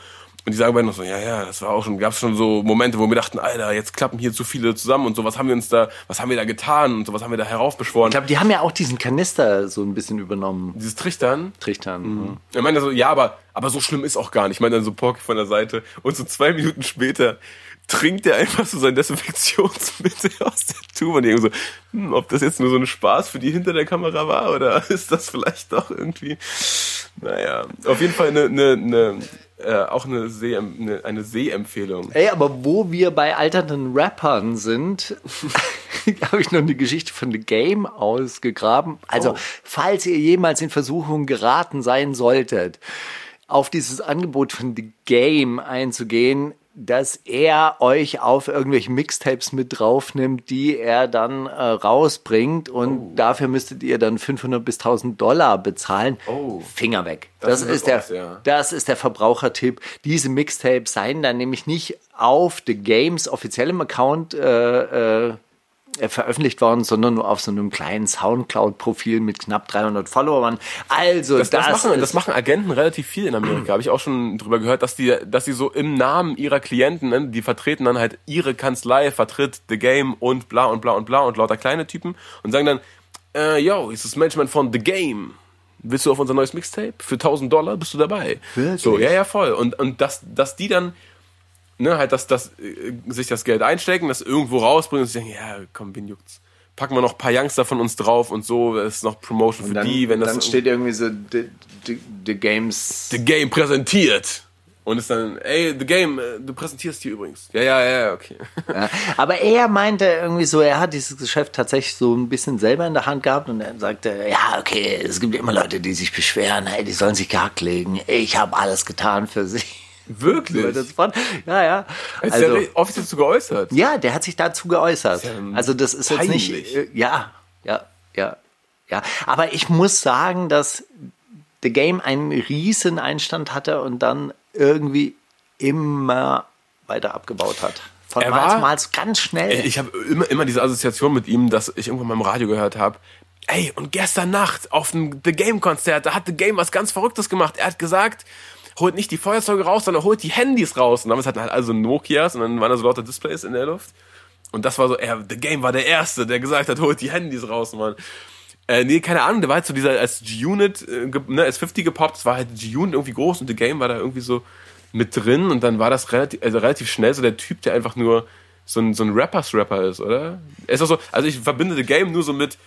Und die sagen beide noch so, ja, ja, das war auch schon, gab's schon so Momente, wo wir dachten, Alter, jetzt klappen hier zu viele zusammen und so, was haben wir uns da, was haben wir da getan und so, was haben wir da heraufbeschworen. Ich glaube, die haben ja auch diesen Kanister so ein bisschen übernommen. Dieses Trichtern, Trichtern. er meinte so, ja, aber, aber so schlimm ist auch gar nicht. Ich meine dann so Porky von der Seite. Und so zwei Minuten später trinkt er einfach so sein Desinfektionsmittel aus der Tube und irgendwie so, hm, ob das jetzt nur so ein Spaß für die hinter der Kamera war oder ist das vielleicht doch irgendwie, naja, auf jeden Fall eine, eine, eine äh, auch eine, Seh, eine, eine Sehempfehlung. Ey, aber wo wir bei alternden Rappern sind, habe ich noch eine Geschichte von The Game ausgegraben. Also, Oh. falls ihr jemals in Versuchung geraten sein solltet, auf dieses Angebot von The Game einzugehen, dass er euch auf irgendwelche Mixtapes mit draufnimmt, die er dann äh, rausbringt und Oh. dafür müsstet ihr dann 500 bis 1000 Dollar bezahlen. Oh. Finger weg. Das Das, ist ist der, aus, ja. das ist der Verbrauchertipp. Diese Mixtapes seien dann nämlich nicht auf The Games offiziellem Account äh, äh, veröffentlicht worden, sondern nur auf so einem kleinen Soundcloud-Profil mit knapp 300 Followern. Also Das, das, das, machen, das machen Agenten relativ viel in Amerika. Habe ich auch schon drüber gehört, dass die, dass sie so im Namen ihrer Klienten, ne, die vertreten dann halt ihre Kanzlei, vertritt The Game und bla und bla und bla und lauter kleine Typen und sagen dann, äh, yo, ist das Management von The Game. Willst du auf unser neues Mixtape? Für 1000 Dollar bist du dabei. Wirklich? So, ja, ja, voll. Und, und dass, dass die dann, ne, halt, dass, dass äh, sich das Geld einstecken, das irgendwo rausbringen und sich denken, ja, komm, wen juckt's? Packen wir noch ein paar Youngster von uns drauf und so, das ist noch Promotion für dann, die, wenn das dann steht irgendwie so The, the, the Games. The Game präsentiert. Und ist dann, ey, The Game, äh, du präsentierst hier übrigens. Ja, ja, ja, okay. Ja. Aber er meinte irgendwie so, er hat dieses Geschäft tatsächlich so ein bisschen selber in der Hand gehabt und er sagte, ja, okay, es gibt immer Leute, die sich beschweren, hey, die sollen sich gehackt legen. Ich habe alles getan für sie. Wirklich? Ja, ja. Ist Also, der offiziell zu geäußert? ja, der hat sich dazu geäußert. ja also das ist jetzt nicht, peinlich. äh, ja, ja, ja, ja. Aber ich muss sagen, dass The Game einen riesen Einstand hatte und dann irgendwie immer weiter abgebaut hat. von Er Mal war- zu Mal so ganz schnell. Ich habe immer, immer diese Assoziation mit ihm, dass ich irgendwann mal im Radio gehört habe. Ey, und gestern Nacht auf dem The Game Konzert, da hat The Game was ganz Verrücktes gemacht. Er hat gesagt, holt nicht die Feuerzeuge raus, sondern holt die Handys raus. Und damals hatten halt also Nokias und dann waren da so lauter Displays in der Luft. Und das war so, er, The Game war der Erste, der gesagt hat, holt die Handys raus, Mann. Äh, nee, keine Ahnung, der war halt so dieser als G-Unit, äh, ne, als 50 gepoppt, es war halt G-Unit irgendwie groß und The Game war da irgendwie so mit drin und dann war das relativ, also relativ schnell so der Typ, der einfach nur so ein, so ein Rappers-Rapper ist, oder? Er ist auch so, also ich verbinde The Game nur so mit,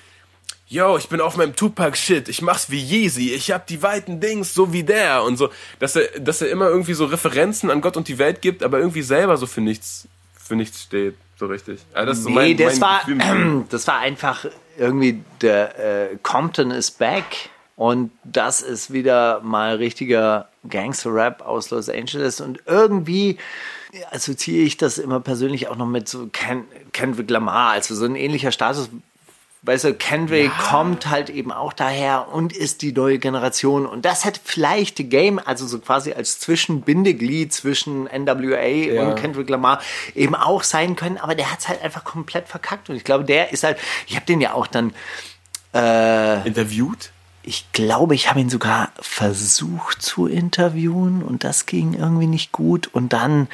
yo, ich bin auf meinem Tupac-Shit, ich mach's wie Yeezy, ich hab die weiten Dings, so wie der und so, dass er, dass er immer irgendwie so Referenzen an Gott und die Welt gibt, aber irgendwie selber so für nichts, für nichts steht, so richtig. Also das ist so nee, mein, das, mein war, Gefühl das war einfach irgendwie der äh, Compton is back und das ist wieder mal richtiger Gangster-Rap aus Los Angeles und irgendwie assoziiere ich das immer persönlich auch noch mit so Ken Kendrick Lamar, also so ein ähnlicher Status. Weißt du, Kendrick kommt halt eben auch daher und ist die neue Generation. Und das hätte vielleicht die Game, also so quasi als Zwischenbindeglied zwischen NWA und Kendrick Lamar eben auch sein können. Aber der hat es halt einfach komplett verkackt. Und ich glaube, der ist halt, ich habe den ja auch dann Interviewt? Ich glaube, ich habe ihn sogar versucht zu interviewen und das ging irgendwie nicht gut. Und dann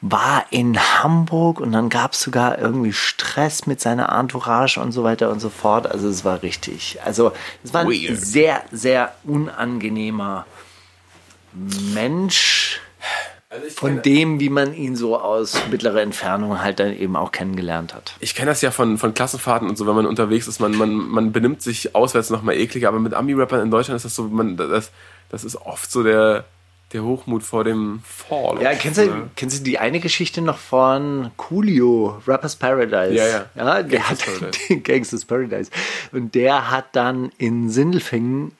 war in Hamburg und dann gab es sogar irgendwie Stress mit seiner Entourage und so weiter und so fort. Also es war richtig. Also es war ein Weird. sehr, sehr unangenehmer Mensch. Also Von dem, wie man ihn so aus mittlerer Entfernung halt dann eben auch kennengelernt hat. ich kenne das ja von, von Klassenfahrten und so, wenn man unterwegs ist, man, man, man benimmt sich auswärts nochmal ekliger, aber mit Ami-Rappern in Deutschland ist das so, man, das, das ist oft so der, der Hochmut vor dem Fall. Ja, kennst du, Ne? kennst du die eine Geschichte noch von Coolio, Rappers Paradise? Ja, ja. ja der Gangsters hat Paradise. Gangsters Paradise. Und der hat dann in Sindelfingen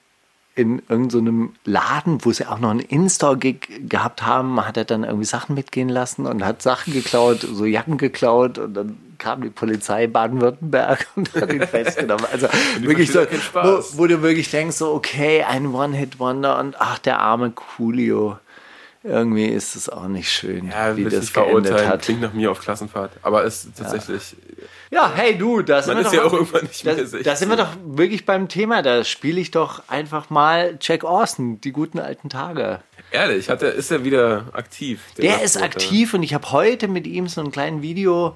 in irgendeinem Laden, wo sie auch noch einen In-Store-Gig gehabt haben, hat er dann irgendwie Sachen mitgehen lassen und hat Sachen geklaut, so Jacken geklaut und dann kam die Polizei Baden-Württemberg und hat ihn festgenommen. Also wirklich so, wo, wo du wirklich denkst, so okay, ein One-Hit-Wonder und ach, der arme Coolio. Irgendwie ist es auch nicht schön, Ja, wie das geendet hat. klingt nach mir auf Klassenfahrt. Aber ist tatsächlich, Ja, hey du, da sind Man wir ist doch ja auch irgendwann nicht da, mehr da 16. sind wir doch wirklich beim Thema. Da spiele ich doch einfach mal Jack Orson, die guten alten Tage. ehrlich, hat er, ist er wieder aktiv? Der ist Nachwuchs, aktiv und ich habe heute mit ihm so ein kleines Video,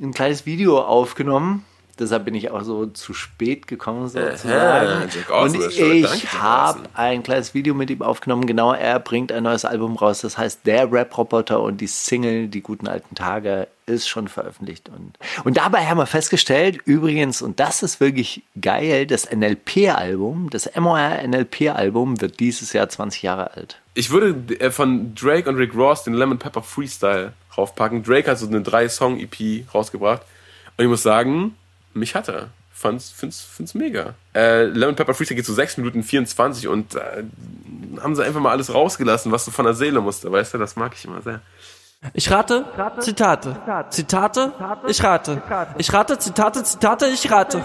ein kleines Video aufgenommen. Deshalb bin ich auch so zu spät gekommen sozusagen. Jack Orson und ich habe ein kleines Video mit ihm aufgenommen. Genau, er bringt ein neues Album raus. Das heißt Der Rap-Roboter und die Single Die guten alten Tage ist schon veröffentlicht. Und, und dabei haben wir festgestellt, übrigens, und das ist wirklich geil, das NLP-Album, das MOR-NLP-Album wird dieses Jahr 20 Jahre alt. Ich würde äh, von Drake und Rick Ross den Lemon Pepper Freestyle raufpacken. Drake hat so eine Drei-Song-EP rausgebracht. Und ich muss sagen, mich hat er. Fand's, find's, find's mega. Äh, Lemon Pepper Freestyle geht so 6 Minuten 24 und äh, haben sie einfach mal alles rausgelassen, was so von der Seele musste. Weißt du, das mag ich immer sehr. Ich rate, Zitate. Zitate, ich rate. Ich rate, Zitate, Zitate, ich rate.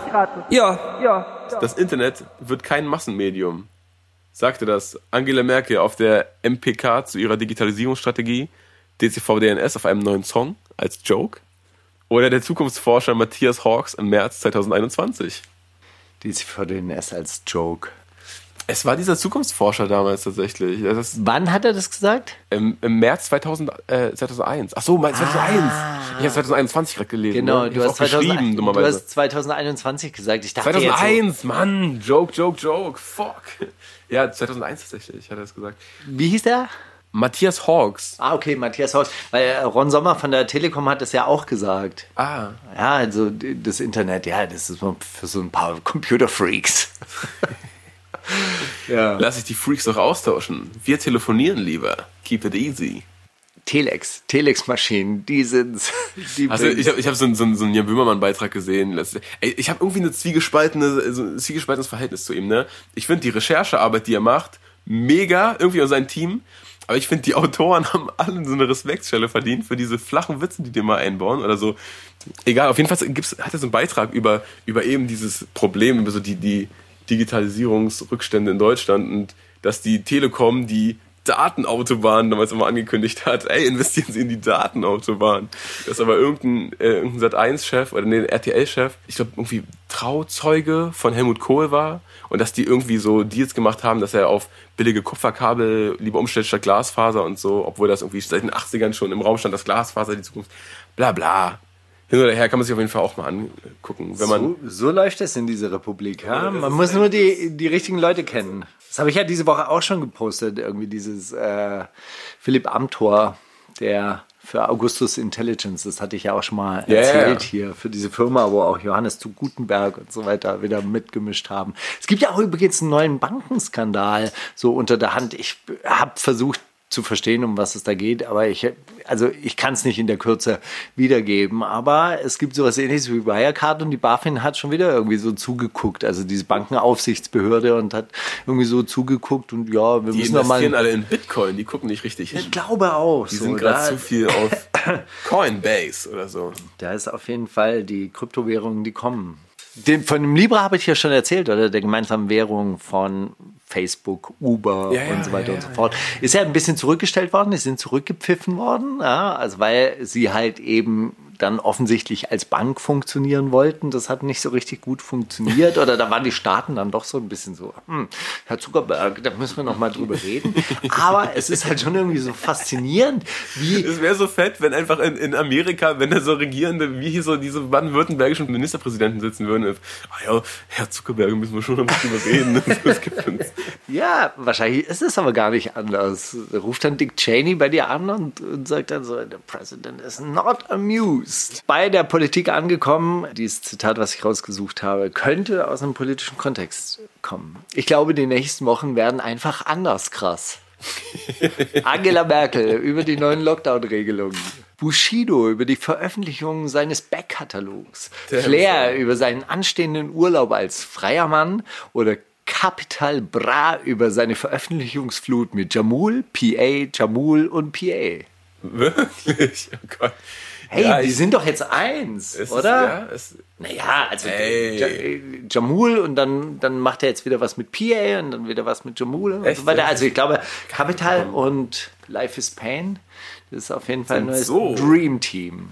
Ja. Das Internet wird kein Massenmedium. Sagte das Angela Merkel auf der MPK zu ihrer Digitalisierungsstrategie, DCV-DNS auf einem neuen Song als Joke? Oder der Zukunftsforscher Matthias Hawks im März 2021? Die ist für den S als Joke. Es war dieser Zukunftsforscher damals tatsächlich. Das ist Wann hat er das gesagt? im, im März 2000, äh, 2001. Ach so, mein 2001. Ich habe 2021 gerade gelesen. Genau, ne? Ich du hast, auch geschrieben, 2000, du hast 2021 gesagt. Ich dachte jetzt 2001, Mann, Joke, Joke, Joke, fuck. Ja, 2001 tatsächlich, hat er es gesagt. So, wie hieß der? Matthias Hawks. Ah, okay, Matthias Haus. Weil äh, Ron Sommer von der Telekom hat das ja auch gesagt. Ah, Ja, also das Internet, ja, das ist für so ein paar Computerfreaks. ja. lass ich die Freaks doch austauschen. Wir telefonieren lieber. Keep it easy. Telex, Telex-Maschinen, die sind's. Die Also ich habe ich hab so, einen- so, einen- so einen Jan Böhmermann-Beitrag gesehen. Ey, ich habe irgendwie eine zwiegespaltene, so ein zwiegespaltenes Verhältnis zu ihm. Ne? Ich finde die Recherchearbeit, die er macht, mega, irgendwie und sein Team. Aber ich finde, die Autoren haben alle so eine Respektsstelle verdient für diese flachen Witze, die die mal einbauen oder so. Egal, auf jeden Fall gibt's, hat er so einen Beitrag über, über eben dieses Problem, über so die, die Digitalisierungsrückstände in Deutschland und dass die Telekom die Datenautobahn damals immer angekündigt hat. Ey, investieren Sie in die Datenautobahn. Das aber irgendein, äh, irgendein Sat1-Chef oder nee, RTL-Chef, ich glaube irgendwie Trauzeuge von Helmut Kohl war und dass die irgendwie so Deals gemacht haben, dass er auf billige Kupferkabel lieber umstellt statt Glasfaser und so, obwohl das irgendwie seit den 80ern schon im Raum stand, dass Glasfaser die Zukunft, bla bla. Hin oder her kann man sich auf jeden Fall auch mal angucken, wenn man So, so läuft es in dieser Republik. Ja? Man muss nur die, die richtigen Leute kennen. Das habe ich ja diese Woche auch schon gepostet. Irgendwie dieses äh, Philipp Amthor, der für Augustus Intelligence, das hatte ich ja auch schon mal Ja, erzählt hier, für diese Firma, wo auch Johannes zu Gutenberg und so weiter wieder mitgemischt haben. Es gibt ja auch übrigens einen neuen Bankenskandal so unter der Hand. Ich habe versucht zu verstehen, um was es da geht, aber ich, also ich kann es nicht in der Kürze wiedergeben, aber es gibt sowas ähnliches wie Wirecard und die BaFin hat schon wieder irgendwie so zugeguckt, also diese Bankenaufsichtsbehörde und hat irgendwie so zugeguckt und ja, wir die müssen doch mal, investieren alle in Bitcoin, die gucken nicht richtig hin. ich glaube auch, Die so, sind gerade zu viel auf Coinbase oder so. da ist auf jeden Fall die Kryptowährungen, die kommen. Den, von dem Libra habe ich ja schon erzählt, oder der gemeinsamen Währung von Facebook, Uber Ja, und so weiter ja, und so fort. Ist ja ein bisschen zurückgestellt worden, die sind zurückgepfiffen worden, ja, also weil sie halt eben dann offensichtlich als Bank funktionieren wollten. Das hat nicht so richtig gut funktioniert. Oder da waren die Staaten dann doch so ein bisschen so, hm, Herr Zuckerberg, da müssen wir noch mal drüber reden. Aber es ist halt schon irgendwie so faszinierend, wie Es wäre so fett, wenn einfach in, in Amerika, wenn da so regierende, wie hier so diese baden-württembergischen Ministerpräsidenten sitzen würden. Ah ja, Herr Zuckerberg, müssen wir schon noch mal drüber reden. Ja, wahrscheinlich ist es aber gar nicht anders. Da ruft dann Dick Cheney bei dir an und, und sagt dann so, the president is not amused. Bei der Politik angekommen, dieses Zitat, was ich rausgesucht habe, könnte aus einem politischen Kontext kommen. Ich glaube, die nächsten Wochen werden einfach anders krass. Angela Merkel über die neuen Lockdown-Regelungen. Bushido über die Veröffentlichung seines Backkatalogs. Flair über seinen anstehenden Urlaub als freier Mann oder Capital Bra über seine Veröffentlichungsflut mit Jamul, PA, Jamul und PA. Wirklich? Oh Gott. Hey, Ja, die ich- sind doch jetzt eins, es oder? ja, es, Naja, also Ey. Ja- äh, Jamul und dann, dann macht er jetzt wieder was mit PA und dann wieder was mit Jamul und Echt? so weiter. Also ich glaube, Capital und Life is Pain, das ist auf jeden Fall ein neues so. Dream Team.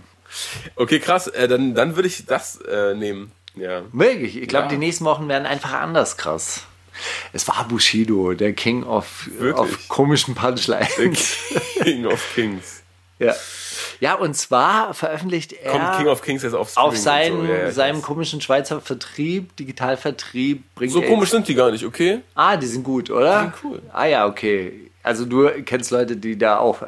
okay, krass. Äh, dann, dann würde ich das äh, nehmen. Ja. Wirklich, ich glaube, Ja. die nächsten Wochen werden einfach anders krass. Es war Bushido, der King of, Wirklich? of komischen Punchlines. King of Kings. Ja. Ja, und zwar veröffentlicht er Kommt King of Kings jetzt auf auf Streaming seinem, und so. Ja, ja, seinem komischen Schweizer Vertrieb, Digitalvertrieb. Bringt So komisch sind die gar nicht, okay? Ah, die sind gut, oder? Die sind cool. Ah ja, okay. Also du kennst Leute, die da auch äh,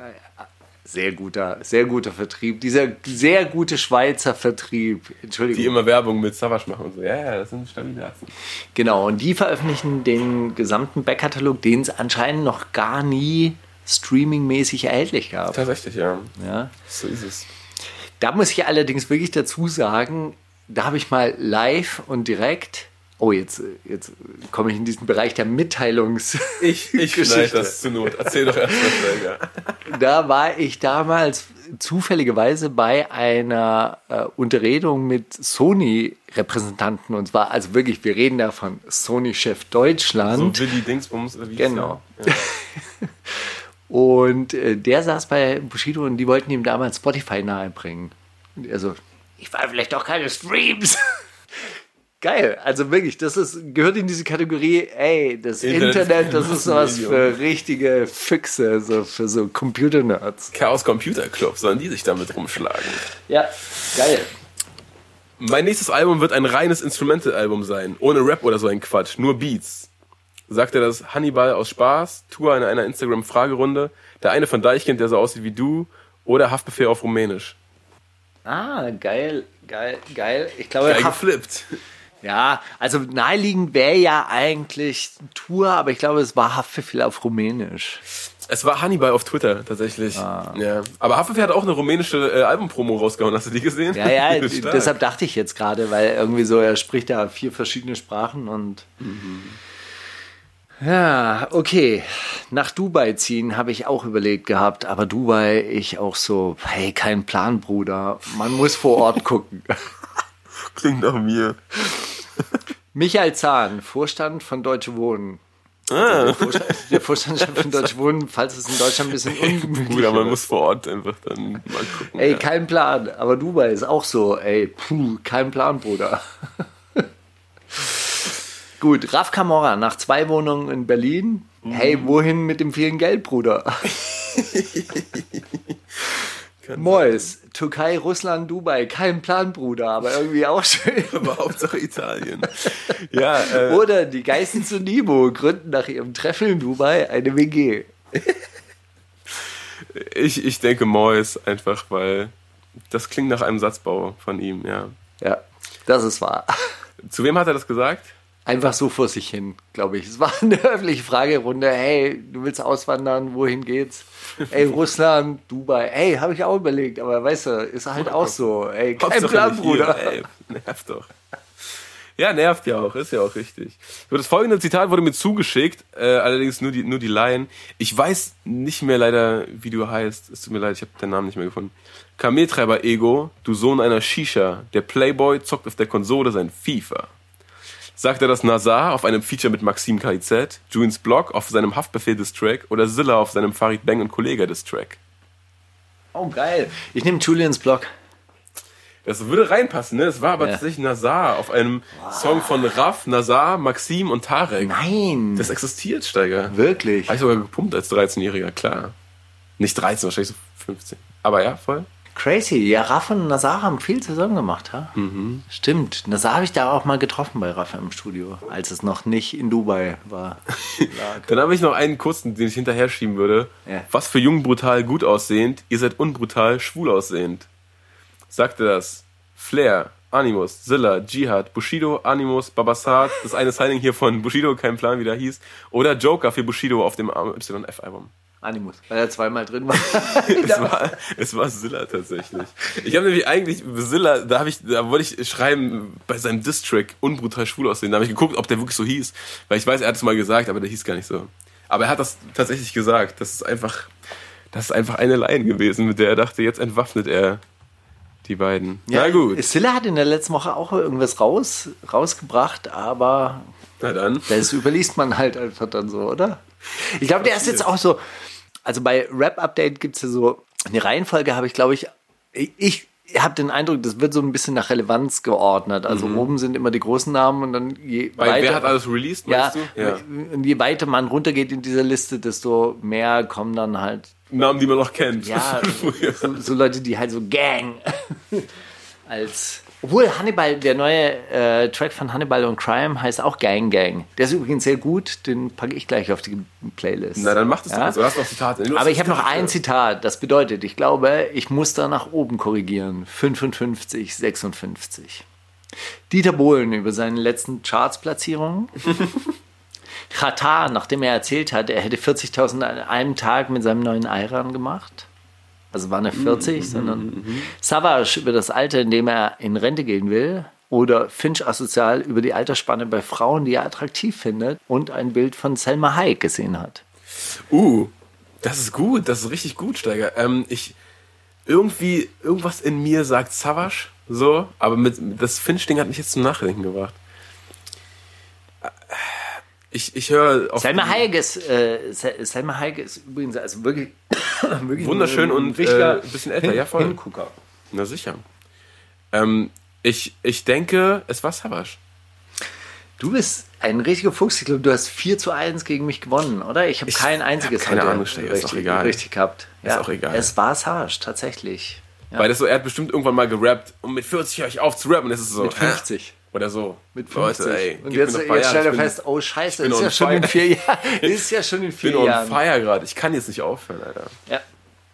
sehr guter, sehr guter Vertrieb, dieser sehr gute Schweizer Vertrieb. Entschuldigung. Die immer Werbung mit Savage machen und so. Ja, ja, das sind stabile Atzen. Genau, und die veröffentlichen den gesamten Backkatalog, den es anscheinend noch gar nie streamingmäßig erhältlich gab. Tatsächlich, ja. Ja. So ist es. Da muss ich allerdings wirklich dazu sagen, da habe ich mal live und direkt. Oh, jetzt, jetzt komme ich in diesen Bereich der Mitteilungs. Ich, ich schneide das zur Not. Erzähl doch erst mal, ja. Da war ich damals zufälligerweise bei einer äh, Unterredung mit Sony-Repräsentanten. Und zwar, also wirklich, wir reden da von Sony-Chef Deutschland. So Willi Dingsbums. oder wie Genau. Ja. Und äh, der saß bei Bushido und die wollten ihm damals Spotify nahebringen. Und er so, ich war vielleicht auch keine Streams. Geil, also wirklich, das ist, gehört in diese Kategorie, ey, das Internet- Internet, das ist sowas Medium. für richtige Füchse, so für so Computer-Nerds. Chaos Computer Club, sollen die sich damit rumschlagen? Ja, geil. Mein nächstes Album wird ein reines Instrumental-Album sein. Ohne Rap oder so ein Quatsch. Nur Beats. Sagt er das Hannibal aus Spaß, Tour in einer Instagram-Fragerunde, der eine von Deichkind, der so aussieht wie du, oder Haftbefehl auf Rumänisch. Ah, geil, geil, geil. Ich glaube, Geil geflippt. ja, also naheliegend wäre ja eigentlich Tour, aber ich glaube, es war Haftbefehl auf Rumänisch. Es war Hannibal auf Twitter tatsächlich. Ah. Ja. Aber Haftbefehl hat auch eine rumänische äh, Albumpromo rausgehauen. Hast du die gesehen? Ja, ja, deshalb dachte ich jetzt gerade, weil irgendwie so, er spricht da vier verschiedene Sprachen und. Ja, okay. Nach Dubai ziehen habe ich auch überlegt gehabt, aber Dubai, ich auch so, hey, kein Plan, Bruder. Man muss vor Ort gucken. Klingt nach mir. Michael Zahn, Vorstand von Deutsche Wohnen. Also der, Vorstand, der Vorstandschef von Deutsche Wohnen, falls es in Deutschland ein bisschen ungemütlich Gut, aber man muss vor Ort einfach dann mal gucken. Ey, ja. kein Plan. Aber Dubai ist auch so. Ey, puh, kein Plan, Bruder. Gut, Raf Kamora nach zwei Wohnungen in Berlin. Hey, wohin mit dem vielen Geld, Bruder? Mois, Türkei, Russland, Dubai. Kein Plan, Bruder, aber irgendwie auch schön. aber Hauptsache Italien. ja, äh, Oder die Geistens und Nibo gründen nach ihrem Treffen in Dubai eine WG. ich, ich denke Mois einfach, weil das klingt nach einem Satzbau von ihm, ja. Ja, das ist wahr. Zu wem hat er das gesagt? Einfach so vor sich hin, glaube ich. Es war eine öffentliche Fragerunde. Hey, du willst auswandern, wohin geht's? Ey, Russland, Dubai. Ey, habe ich auch überlegt, aber weißt du, ist halt auch so. Ey, kein Hauptsache Plan, Bruder. Ey, nervt doch. Ja, nervt ja auch, ist ja auch richtig. Das folgende Zitat wurde mir zugeschickt, äh, allerdings nur die, nur die Laien. Ich weiß nicht mehr leider, wie du heißt. Es tut mir leid, ich habe deinen Namen nicht mehr gefunden. Kameltreiber Ego, du Sohn einer Shisha. Der Playboy zockt auf der Konsole sein FIFA. Sagt er das Nazar auf einem Feature mit Maxim KIZ, Juins Blog auf seinem Haftbefehl des Track oder Zilla auf seinem Farid Bang und Kollege des Track? Oh, geil. Ich nehme Julians Blog. Das würde reinpassen, ne? Es war aber Ja. tatsächlich Nazar auf einem Song von Raff, Nazar, Maxim und Tarek. Nein. Das existiert, Steiger. wirklich. Habe ich sogar gepumpt als 13-Jähriger, klar. Nicht 13, wahrscheinlich so 15. Aber ja, voll. Crazy. Ja, Raff und Nazar haben viel zusammen gemacht, ha? Mhm. Stimmt. Nazar habe ich da auch mal getroffen bei Raff im Studio, als es noch nicht in Dubai war. Dann habe ich noch einen kurzen, den ich hinterher schieben würde. Ja. Was für jung brutal gut aussehend, ihr seid unbrutal schwul aussehend. Sagte das Flair, Animus, Zilla, Jihad, Bushido, Animus, Babasat, das eine Signing hier von Bushido, kein Plan, wie der hieß, oder Joker für Bushido auf dem YF-Album. Animus, weil er zweimal drin war. Es war, es war Zilla tatsächlich. Ich habe nämlich eigentlich Zilla, da habe ich, da wollte ich schreiben bei seinem Distrack unbrutal schwul aussehen. Da habe ich geguckt, ob der wirklich so hieß, weil ich weiß, er hat es mal gesagt, aber der hieß gar nicht so. Aber er hat das tatsächlich gesagt. Das ist einfach, das ist einfach eine Line gewesen, mit der er dachte, jetzt entwaffnet er die beiden. Na gut, Silla hat in der letzten Woche auch irgendwas raus, rausgebracht, aber na dann. das überliest man halt einfach dann so, oder? Ich glaube, der ist jetzt auch so. Also bei Rap Update gibt es ja so eine Reihenfolge, habe ich, glaube ich, ich habe den Eindruck, das wird so ein bisschen nach Relevanz geordnet. Also oben sind immer die großen Namen und dann je Weil weiter. wer hat alles released, ja? Ja. und je weiter man runtergeht in dieser Liste, desto mehr kommen dann halt Namen, die man noch kennt. ja, so, so Leute, die halt so Gang als. Obwohl Hannibal, der neue äh, Track von Hannibal und Crime heißt auch Gang Gang. Der ist übrigens sehr gut, den packe ich gleich auf die Playlist. Na, dann mach das Ja? doch. jetzt. Du hast noch Zitate. Aber ich habe noch ein Zitat, das bedeutet, ich glaube, ich muss da nach oben korrigieren. 55, 56. Dieter Bohlen über seine letzten Charts-Platzierungen. Katar, nachdem er erzählt hat, er hätte 40.000 an einem Tag mit seinem neuen Ayran gemacht. Also war nicht 40, sondern Savage über das Alter, in dem er in Rente gehen will. Oder Finch asozial über die Altersspanne bei Frauen, die er attraktiv findet. Und ein Bild von Selma Hayek gesehen hat. Uh, das ist gut, das ist richtig gut, Steiger. Ähm, ich irgendwie irgendwas in mir sagt Savage, so, aber mit das Finch-Ding hat mich jetzt zum Nachdenken gebracht. Ich, ich höre auf Selma Hayek ist, äh, Se- Selma Hayek ist übrigens also wirklich, wirklich Wunderschön ein und, äh, ein bisschen älter, Hin- ja, voll. Hingucker. Na sicher. Ähm, ich, ich denke, es war Savage. Du bist ein richtiger Fuchs. Ich glaube, du hast 4 zu 1 gegen mich gewonnen, oder? Ich habe kein einziges hab keine Ahnung, Steiger, ist richtig, auch egal. richtig gehabt. Ist auch egal. Es war Savage, tatsächlich. Ja. Weil das so, er hat bestimmt irgendwann mal gerappt und mit 40 höre ich auf zu rappen es ist so. Mit 50. Oder so. Mit 50. Leute, ey, und jetzt, jetzt stell dir fest, oh Scheiße, ist ja, schon in vier Jahren, ist ja schon in Ich bin vier on Jahren. fire gerade. Ich kann jetzt nicht aufhören, Alter. Ja.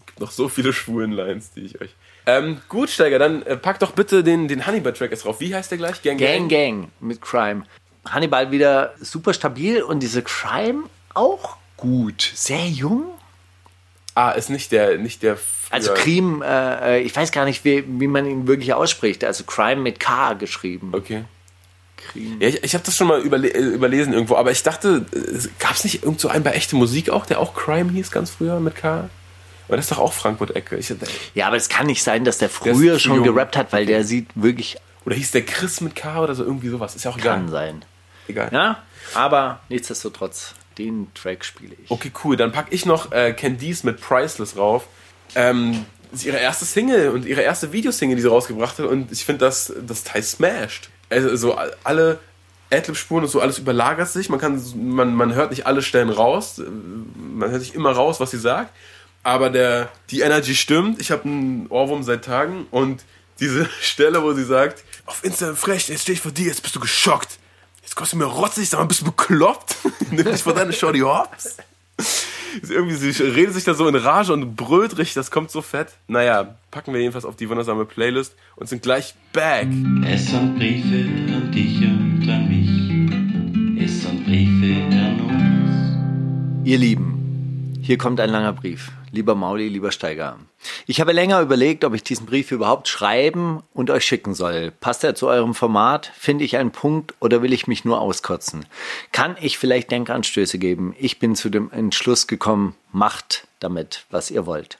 Gibt noch so viele schwulen Lines, die ich euch. Ähm, gut, Steiger, dann äh, pack doch bitte den, den Hannibal-Track jetzt drauf. Wie heißt der gleich? Gang Gang Gang mit Crime. Hannibal wieder super stabil und diese Crime auch gut. Sehr jung. Ah, ist nicht der, nicht der. Also Crime, äh, äh, ich weiß gar nicht, wie, wie man ihn wirklich ausspricht. Also Crime mit K geschrieben. Okay. Ja, ich, ich habe das schon mal überle äh, überlesen irgendwo, aber ich dachte, gab es nicht irgend so einen bei echte Musik auch, der auch Crime hieß ganz früher mit K? Aber das ist doch auch Frankfurt-Ecke. Ja, aber es kann nicht sein, dass der früher zu schon gerappt hat, weil der sieht wirklich Oder hieß der Chris mit K oder so irgendwie sowas? Ist ja auch egal. kann sein. Egal. Ja, aber nichtsdestotrotz. Den Track spiele ich. Okay, cool. Dann packe ich noch äh, Candice mit Priceless rauf. Ähm, ist ihre erste Single und ihre erste Videosingle, die sie rausgebracht hat. Und ich finde, das, das Teil smashed. Also so alle Adlib-Spuren und so, alles überlagert sich. Man, kann, man, man hört nicht alle Stellen raus. Man hört sich immer raus, was sie sagt. Aber der, die Energy stimmt. Ich habe einen Ohrwurm seit Tagen. Und diese Stelle, wo sie sagt, auf Instagram frech, jetzt stehe ich vor dir, jetzt bist du geschockt. Jetzt kommst du mir rotzig, sag mal, bist du bekloppt? Nimm dich vor deine Shorty hops. Irgendwie, sie redet sich da so in Rage und brüllt richtig, das kommt so fett. Naja, packen wir jedenfalls auf die wundersame Playlist und sind gleich back. Es sind Briefe an dich und an mich. Es sind Briefe an uns. Ihr Lieben, hier kommt ein langer Brief. Lieber Mauli, lieber Steiger. Ich habe länger überlegt, ob ich diesen Brief überhaupt schreiben und euch schicken soll. Passt er zu eurem Format? Finde ich einen Punkt oder will ich mich nur auskotzen? Kann ich vielleicht Denkanstöße geben? Ich bin zu dem Entschluss gekommen, macht damit, was ihr wollt.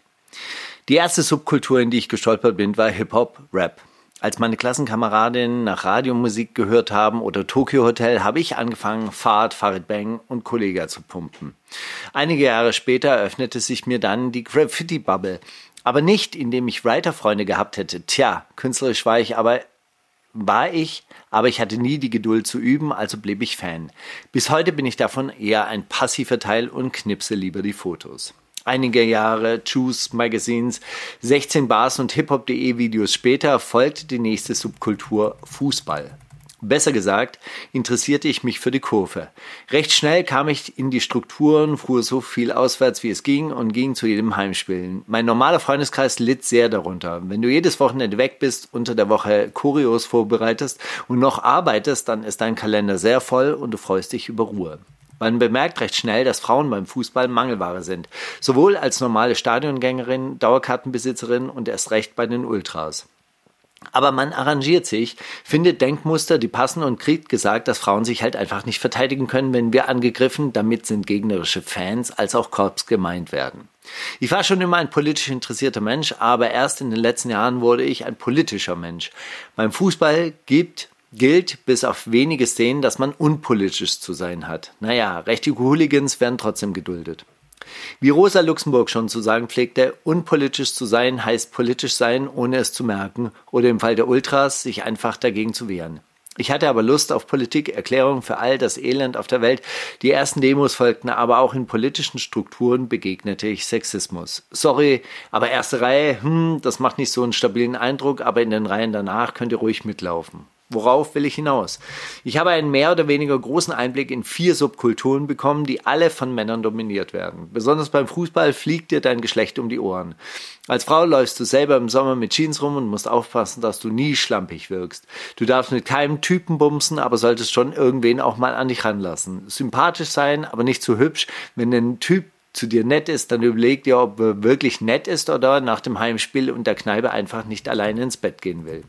Die erste Subkultur, in die ich gestolpert bin, war Hip-Hop, Rap. Als meine Klassenkameradinnen nach Radiomusik gehört haben oder Tokyo Hotel, habe ich angefangen, Fahrt, Farid Bang und Kollega zu pumpen. Einige Jahre später öffnete sich mir dann die Graffiti-Bubble. Aber nicht, indem ich Writer-Freunde gehabt hätte. Tja, künstlerisch war ich aber war ich, aber ich hatte nie die Geduld zu üben, also blieb ich Fan. Bis heute bin ich davon eher ein passiver Teil und knipse lieber die Fotos einige Jahre Choose Magazines, 16 Bars und Hip-Hop.de Videos später folgte die nächste Subkultur Fußball. Besser gesagt, interessierte ich mich für die Kurve. Recht schnell kam ich in die Strukturen, fuhr so viel auswärts wie es ging und ging zu jedem Heimspielen. Mein normaler Freundeskreis litt sehr darunter. Wenn du jedes Wochenende weg bist, unter der Woche Choreos vorbereitest und noch arbeitest, dann ist dein Kalender sehr voll und du freust dich über Ruhe. Man bemerkt recht schnell, dass Frauen beim Fußball Mangelware sind. Sowohl als normale Stadiongängerin, Dauerkartenbesitzerin und erst recht bei den Ultras. Aber man arrangiert sich, findet Denkmuster, die passen und kriegt gesagt, dass Frauen sich halt einfach nicht verteidigen können, wenn wir angegriffen, damit sind gegnerische Fans als auch Korps gemeint werden. Ich war schon immer ein politisch interessierter Mensch, aber erst in den letzten Jahren wurde ich ein politischer Mensch. Beim Fußball gibt gilt bis auf wenige Szenen, dass man unpolitisch zu sein hat. Naja, rechte Hooligans werden trotzdem geduldet. Wie Rosa Luxemburg schon zu sagen pflegte, unpolitisch zu sein heißt politisch sein, ohne es zu merken, oder im Fall der Ultras sich einfach dagegen zu wehren. Ich hatte aber Lust auf Politik, Erklärungen für all das Elend auf der Welt. Die ersten Demos folgten, aber auch in politischen Strukturen begegnete ich Sexismus. Sorry, aber erste Reihe, hm, das macht nicht so einen stabilen Eindruck, aber in den Reihen danach könnt ihr ruhig mitlaufen. Worauf will ich hinaus? Ich habe einen mehr oder weniger großen Einblick in vier Subkulturen bekommen, die alle von Männern dominiert werden. Besonders beim Fußball fliegt dir dein Geschlecht um die Ohren. Als Frau läufst du selber im Sommer mit Jeans rum und musst aufpassen, dass du nie schlampig wirkst. Du darfst mit keinem Typen bumsen, aber solltest schon irgendwen auch mal an dich ranlassen. Sympathisch sein, aber nicht zu hübsch. Wenn ein Typ zu dir nett ist, dann überleg dir, ob er wirklich nett ist oder nach dem Heimspiel und der Kneipe einfach nicht alleine ins Bett gehen will.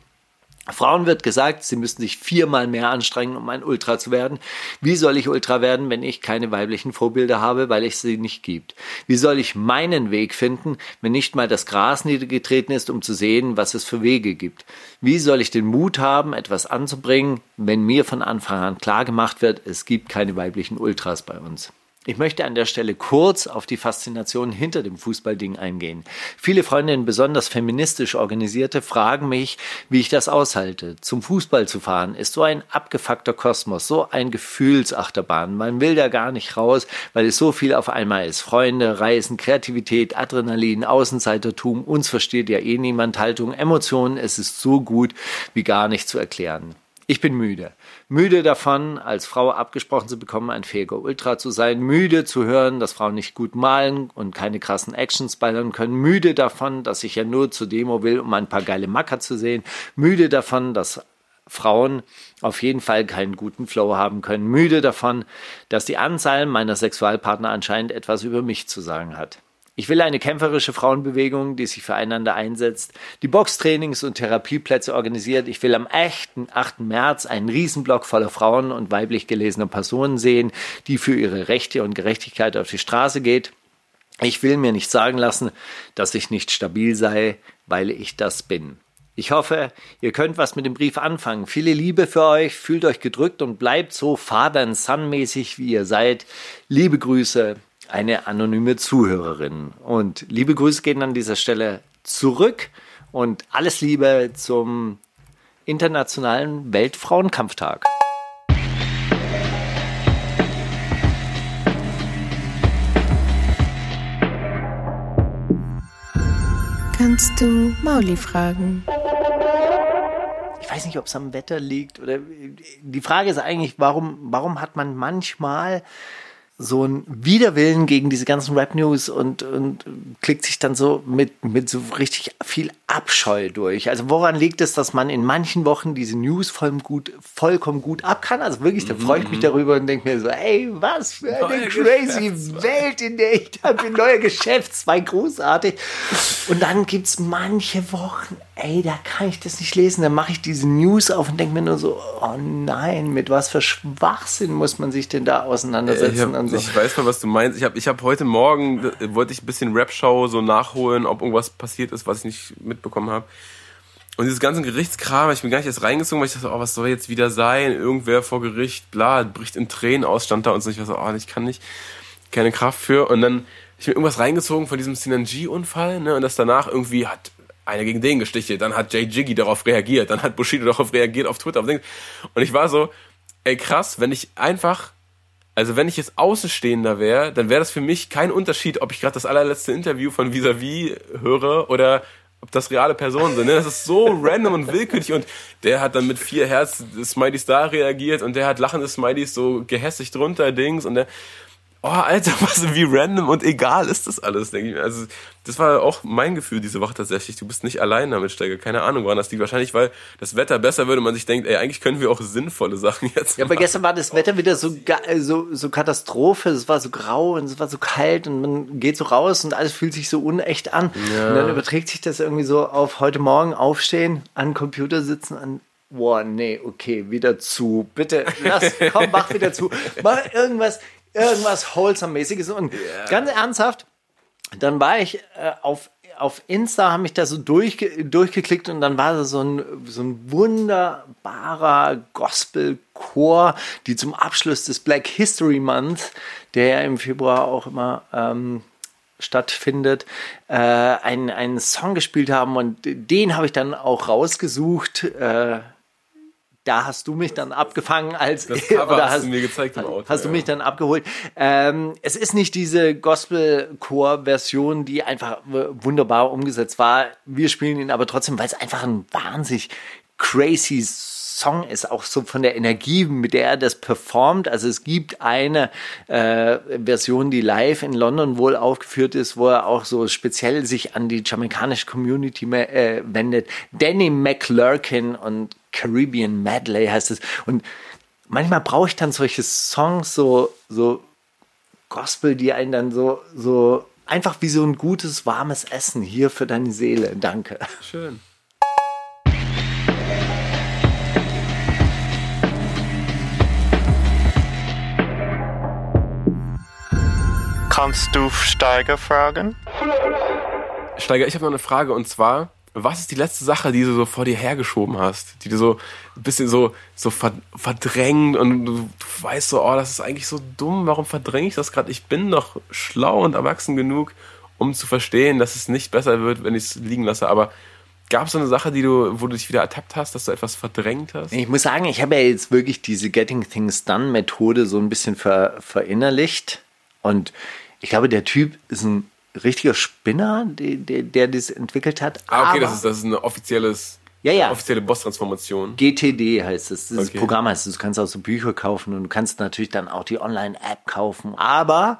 Frauen wird gesagt, sie müssten sich viermal mehr anstrengen, um ein Ultra zu werden. Wie soll ich Ultra werden, wenn ich keine weiblichen Vorbilder habe, weil es sie nicht gibt? Wie soll ich meinen Weg finden, wenn nicht mal das Gras niedergetreten ist, um zu sehen, was es für Wege gibt? Wie soll ich den Mut haben, etwas anzubringen, wenn mir von Anfang an klar gemacht wird, es gibt keine weiblichen Ultras bei uns? Ich möchte an der Stelle kurz auf die Faszination hinter dem Fußballding eingehen. Viele Freundinnen, besonders feministisch organisierte, fragen mich, wie ich das aushalte. Zum Fußball zu fahren ist so ein abgefuckter Kosmos, so ein Gefühlsachterbahn. Man will da gar nicht raus, weil es so viel auf einmal ist. Freunde, Reisen, Kreativität, Adrenalin, Außenseitertum, uns versteht ja eh niemand Haltung, Emotionen, es ist so gut wie gar nicht zu erklären. Ich bin müde. Müde davon, als Frau abgesprochen zu bekommen, ein fähiger Ultra zu sein. Müde zu hören, dass Frauen nicht gut malen und keine krassen Actions ballern können. Müde davon, dass ich ja nur zur Demo will, um ein paar geile Macker zu sehen. Müde davon, dass Frauen auf jeden Fall keinen guten Flow haben können. Müde davon, dass die Anzahl meiner Sexualpartner anscheinend etwas über mich zu sagen hat. Ich will eine kämpferische Frauenbewegung, die sich füreinander einsetzt, die Boxtrainings und Therapieplätze organisiert. Ich will am 8. 8. März einen Riesenblock voller Frauen und weiblich gelesener Personen sehen, die für ihre Rechte und Gerechtigkeit auf die Straße geht. Ich will mir nicht sagen lassen, dass ich nicht stabil sei, weil ich das bin. Ich hoffe, ihr könnt was mit dem Brief anfangen. Viele Liebe für euch, fühlt euch gedrückt und bleibt so Father and Son-mäßig, wie ihr seid. Liebe Grüße, eine anonyme Zuhörerin. Und liebe Grüße gehen an dieser Stelle zurück und alles Liebe zum Internationalen Weltfrauenkampftag. Kannst du Mauli fragen? Ich weiß nicht, ob es am Wetter liegt oder die Frage ist eigentlich, warum, warum hat man manchmal so ein Widerwillen gegen diese ganzen Rap-News und, und klickt sich dann so mit, mit so richtig viel Abscheu durch. Also woran liegt es, dass man in manchen Wochen diese News vollkommen gut, vollkommen gut ab kann? Also wirklich, da freue ich mich darüber und denke mir so, ey, was für eine Neue crazy Welt, in der ich da bin. Neuer Geschäftszweig, großartig. Und dann gibt's manche Wochen, ey, da kann ich das nicht lesen. Dann mache ich diese News auf und denke mir nur so, oh nein, mit was für Schwachsinn muss man sich denn da auseinandersetzen? Ich, hab, und so. ich weiß mal, was du meinst. Ich habe ich hab heute Morgen, äh, wollte ich ein bisschen Rap-Show so nachholen, ob irgendwas passiert ist, was ich nicht mitbekommen habe. Und dieses ganze Gerichtskram, ich bin gar nicht erst reingezogen, weil ich dachte, oh, was soll jetzt wieder sein? Irgendwer vor Gericht, bla, bricht in Tränen aus, stand da und so. Ich war so, oh, ich kann nicht, keine Kraft für. Und dann ich mir irgendwas reingezogen von diesem Sinanji-Unfall, ne? Und das danach irgendwie hat einer gegen den gestichelt, dann hat Jay Jiggy darauf reagiert, dann hat Bushido darauf reagiert auf Twitter. Und ich war so, ey krass, wenn ich einfach also wenn ich jetzt Außenstehender wäre, dann wäre das für mich kein Unterschied, ob ich gerade das allerletzte Interview von Visavi höre oder ob das reale Personen sind. Ne? Das ist so random und willkürlich und der hat dann mit vier Herz-Smileys da reagiert und der hat lachende Smileys so gehässig drunter, Dings und der Oh, Alter, was, wie random und egal ist das alles, denke ich mir. Also, das war auch mein Gefühl diese Woche tatsächlich. Du bist nicht allein damit, Steiger. Keine Ahnung, woran das liegt. Wahrscheinlich, weil das Wetter besser würde man sich denkt, ey, eigentlich können wir auch sinnvolle Sachen jetzt Ja, aber machen. gestern war das Wetter wieder so, ga- so, so Katastrophe. Es war so grau und es war so kalt und man geht so raus und alles fühlt sich so unecht an. Und dann überträgt sich das irgendwie so auf heute Morgen aufstehen, an Computer sitzen, an Boah, nee, okay, wieder zu. Bitte, lass, komm, mach wieder zu. Mach irgendwas, irgendwas Wholesome-mäßiges. Und ganz ernsthaft, dann war ich äh, auf, auf Insta, habe mich da so durchge durchgeklickt und dann war da so ein, so ein wunderbarer Gospelchor, die zum Abschluss des Black History Month, der ja im Februar auch immer ähm, stattfindet, äh, einen, einen Song gespielt haben und den habe ich dann auch rausgesucht. Äh, da hast du mich dann abgefangen als Das Cover oder hast du mir gezeigt im Auto, Hast du ja. mich dann abgeholt. Ähm, es ist nicht diese Gospel-Chor-Version, die einfach wunderbar umgesetzt war. Wir spielen ihn aber trotzdem, weil es einfach ein wahnsinnig crazy Song ist, auch so von der Energie, mit der er das performt. Also es gibt eine äh, Version, die live in London wohl aufgeführt ist, wo er auch so speziell sich an die jamaikanische Community äh, wendet. Danny McLurkin und Caribbean Medley heißt es. Und manchmal brauche ich dann solche Songs, so, so Gospel, die einen dann so, so einfach wie so ein gutes, warmes Essen hier für deine Seele. Danke. Schön. Kannst du Steiger fragen? Steiger, ich habe noch eine Frage und zwar, was ist die letzte Sache, die du so vor dir hergeschoben hast, die du so ein bisschen so, so ver verdrängt und du, du weißt so, oh, das ist eigentlich so dumm, warum verdränge ich das gerade? Ich bin doch schlau und erwachsen genug, um zu verstehen, dass es nicht besser wird, wenn ich es liegen lasse, aber gab es so eine Sache, die du, wo du dich wieder ertappt hast, dass du etwas verdrängt hast? Ich muss sagen, ich habe ja jetzt wirklich diese Getting Things Done Methode so ein bisschen ver, verinnerlicht. Und ich glaube, der Typ ist ein richtiger Spinner, der, der, der das entwickelt hat. Ah, okay, das ist, das ist eine offizielles, Ja, ja. offizielle Boss-Transformation. GTD heißt es. Das Okay. Programm heißt es. Du kannst auch so Bücher kaufen und du kannst natürlich dann auch die Online-App kaufen. Aber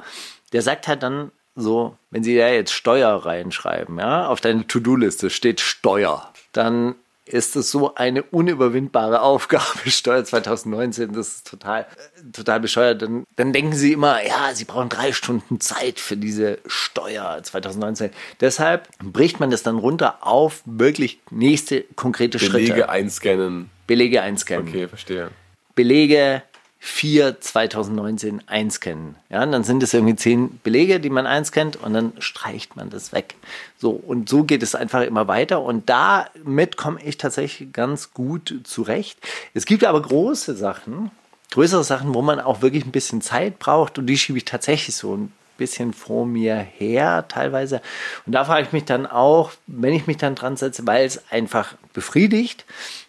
der sagt halt dann so, wenn sie da jetzt Steuer reinschreiben, ja, auf deine To-Do-Liste steht Steuer, dann ist es so eine unüberwindbare Aufgabe, Steuer 2019, das ist total, äh, total bescheuert. Dann, dann denken sie immer, ja, sie brauchen drei Stunden Zeit für diese Steuer 2019. Deshalb bricht man das dann runter auf wirklich nächste konkrete Belege Schritte. einscannen. Belege einscannen. Okay, verstehe. Belege 4 2019 einscannen. Ja, und dann sind es irgendwie zehn Belege, die man einscannt und dann streicht man das weg. So, und so geht es einfach immer weiter und damit komme ich tatsächlich ganz gut zurecht. Es gibt aber große Sachen, größere Sachen, wo man auch wirklich ein bisschen Zeit braucht und die schiebe ich tatsächlich so ein bisschen vor mir her teilweise. Und da frage ich mich dann auch, wenn ich mich dann dran setze, weil es einfach befriedigt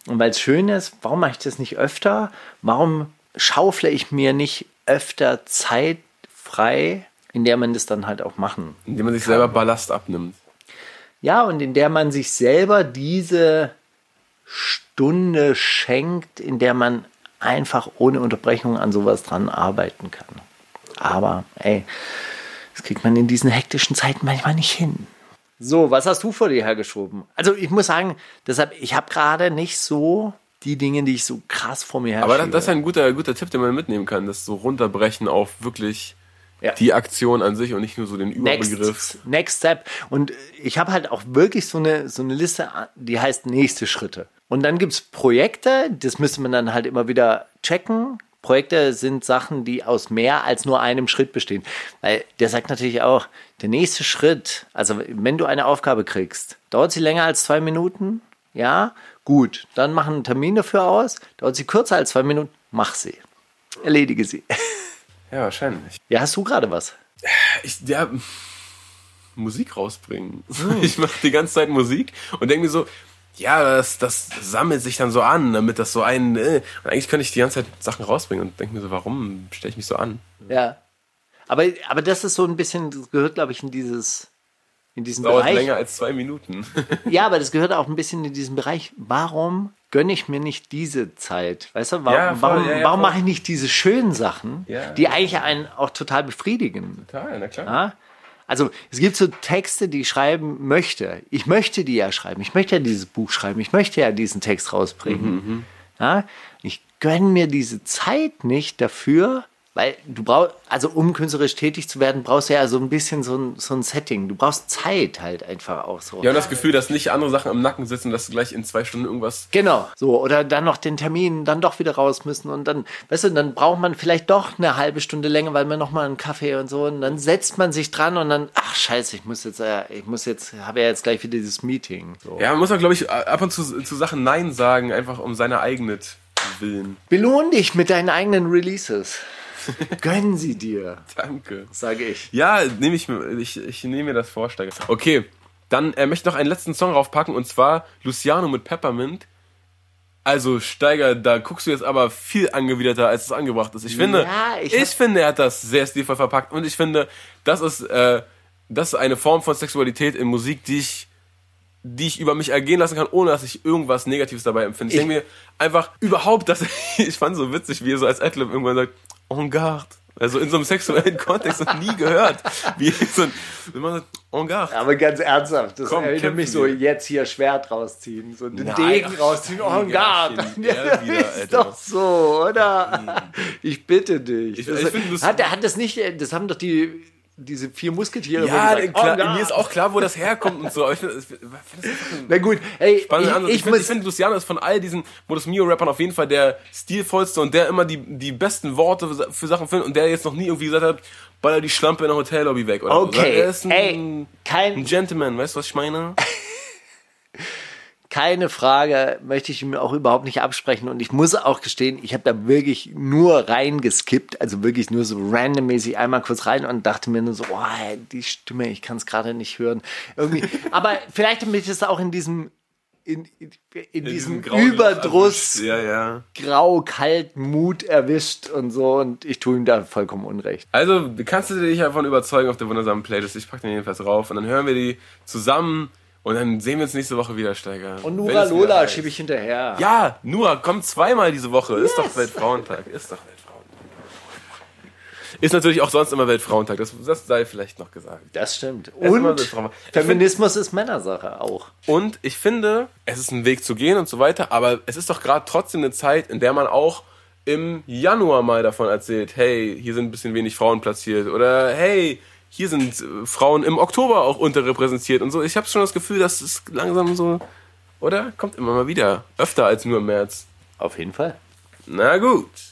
und weil es schön ist, warum mache ich das nicht öfter? Warum schaufle ich mir nicht öfter Zeit frei, in der man das dann halt auch machen Indem man sich selber Ballast abnimmt. ja, und in der man sich selber diese Stunde schenkt, in der man einfach ohne Unterbrechung an sowas dran arbeiten kann. Aber, ey, das kriegt man in diesen hektischen Zeiten manchmal nicht hin. So, was hast du vor dir hergeschoben? Also, ich muss sagen, deshalb, ich habe gerade nicht so die Dinge, die ich so krass vor mir Aber herschiebe. das, das ist ein guter, guter Tipp, den man mitnehmen kann, das so runterbrechen auf wirklich Ja. die Aktion an sich und nicht nur so den Überbegriff. Next, next Step. Und ich habe halt auch wirklich so eine, so eine Liste, die heißt nächste Schritte. Und dann gibt es Projekte, das müsste man dann halt immer wieder checken. Projekte sind Sachen, die aus mehr als nur einem Schritt bestehen. Weil der sagt natürlich auch, der nächste Schritt, also wenn du eine Aufgabe kriegst, dauert sie länger als zwei Minuten? Ja, gut, dann mach einen Termin dafür aus. Dauert sie kürzer als zwei Minuten? Mach sie. Erledige sie. Ja, wahrscheinlich. Ja, hast du gerade was? Ich, ja, Musik rausbringen. Ich mache die ganze Zeit Musik und denke mir so, ja, das, das sammelt sich dann so an, damit das so ein. Äh, und eigentlich könnte ich die ganze Zeit Sachen rausbringen und denke mir so, warum stelle ich mich so an? Ja. Aber, aber das ist so ein bisschen, das gehört, glaube ich, in dieses, in diesen Dauert Bereich. länger als zwei Minuten. Ja, aber das gehört auch ein bisschen in diesen Bereich. Warum gönne ich mir nicht diese Zeit? Weißt du, warum, Ja, voll, warum, ja, ja, warum mache ich nicht diese schönen Sachen, die eigentlich einen auch total befriedigen? Total, na klar. Also es gibt so Texte, die ich schreiben möchte. Ich möchte die ja schreiben. Ich möchte ja dieses Buch schreiben. Ich möchte ja diesen Text rausbringen. Ja? Ich gönne mir diese Zeit nicht dafür, weil du brauchst, also um künstlerisch tätig zu werden, brauchst du ja so ein bisschen so ein, so ein Setting. Du brauchst Zeit halt einfach auch so. Ja, und das Gefühl, dass nicht andere Sachen im Nacken sitzen dass du gleich in zwei Stunden irgendwas. Genau, so oder dann noch den Termin, dann doch wieder raus müssen und dann, weißt du, dann braucht man vielleicht doch eine halbe Stunde länger, weil man noch mal einen Kaffee und so und dann setzt man sich dran und dann, ach Scheiße, ich muss jetzt, äh, ich muss jetzt, habe ja jetzt gleich wieder dieses Meeting. So. Ja, man muss auch, glaube ich, ab und zu zu Sachen Nein sagen, einfach um seine eigene willen. Belohn dich mit deinen eigenen Releases. Gönn sie dir, Danke. sage ich. Ja, nehme ich ich, ich nehme mir das vor, Steiger. Okay, dann äh, möchte ich noch einen letzten Song raufpacken und zwar Luciano mit Peppermint. Also Steiger, da guckst du jetzt aber viel angewiderter, als es angebracht ist. Ich finde, Ja, ich ich, finde, er hat das sehr stilvoll verpackt und ich finde, das ist, äh, das ist eine Form von Sexualität in Musik, die ich die ich über mich ergehen lassen kann, ohne dass ich irgendwas Negatives dabei empfinde. Ich, denke mir einfach überhaupt, dass ich fand so witzig, wie er so als Adlib irgendwann sagt, en garde. Also in so einem sexuellen Kontext noch nie gehört. Wie so ein, wenn man sagt, en garde. Aber ganz ernsthaft, das Komm, erinnert mich so, jetzt hier Schwert rausziehen, so den Nein, Degen ach, rausziehen, oh Gott. Kind, er wieder, ist doch so, oder? Ich bitte dich. Ich- das, ich finde, das- hat, hat das nicht, das haben doch die, diese vier Musketiere Ja, wo gesagt, klar, oh mir ist auch klar, wo das herkommt und so. Aber ich finde das ein Na gut, ey, ich, ich, Ich, finde, finde, Luciano ist von all diesen Modus Mio-Rappern auf jeden Fall der stilvollste und der immer die, die besten Worte für- Sachen findet und der jetzt noch nie irgendwie gesagt hat, baller die Schlampe in der Hotellobby weg. Oder Okay, so. Er ist ein, ey, ein kein, Gentleman, weißt du, was ich meine? keine Frage, möchte ich mir auch überhaupt nicht absprechen. Und ich muss auch gestehen, ich habe da wirklich nur reingeskippt, also wirklich nur so randommäßig einmal kurz rein und dachte mir nur so, oh, die Stimme, ich kann es gerade nicht hören. Irgendwie. Aber vielleicht damit es auch in diesem, in, in, in diesem grauen Überdruss. Ja, ja. grau, kalt, Mut erwischt und so. Und ich tue ihm da vollkommen Unrecht. Also, kannst du dich davon überzeugen auf der wundersamen Playlist? Ich packe den jedenfalls rauf und dann hören wir die zusammen und dann sehen wir uns nächste Woche wieder, Steiger. Und Nura Lola schiebe ich hinterher. Ja, Nura, kommt zweimal diese Woche. Ist doch Weltfrauentag. Ist doch Weltfrauentag. Ist natürlich auch sonst immer Weltfrauentag. Das, das sei vielleicht noch gesagt. Das stimmt. Und Feminismus ist Männersache auch. Und ich finde, es ist ein Weg zu gehen und so weiter, aber es ist doch gerade trotzdem eine Zeit, in der man auch im Januar mal davon erzählt, hey, hier sind ein bisschen wenig Frauen platziert oder hey, hier sind äh, Frauen im Oktober auch unterrepräsentiert und so. Ich habe schon das Gefühl, dass es langsam so, oder? Kommt immer mal wieder. Öfter als nur im März. Auf jeden Fall. Na gut.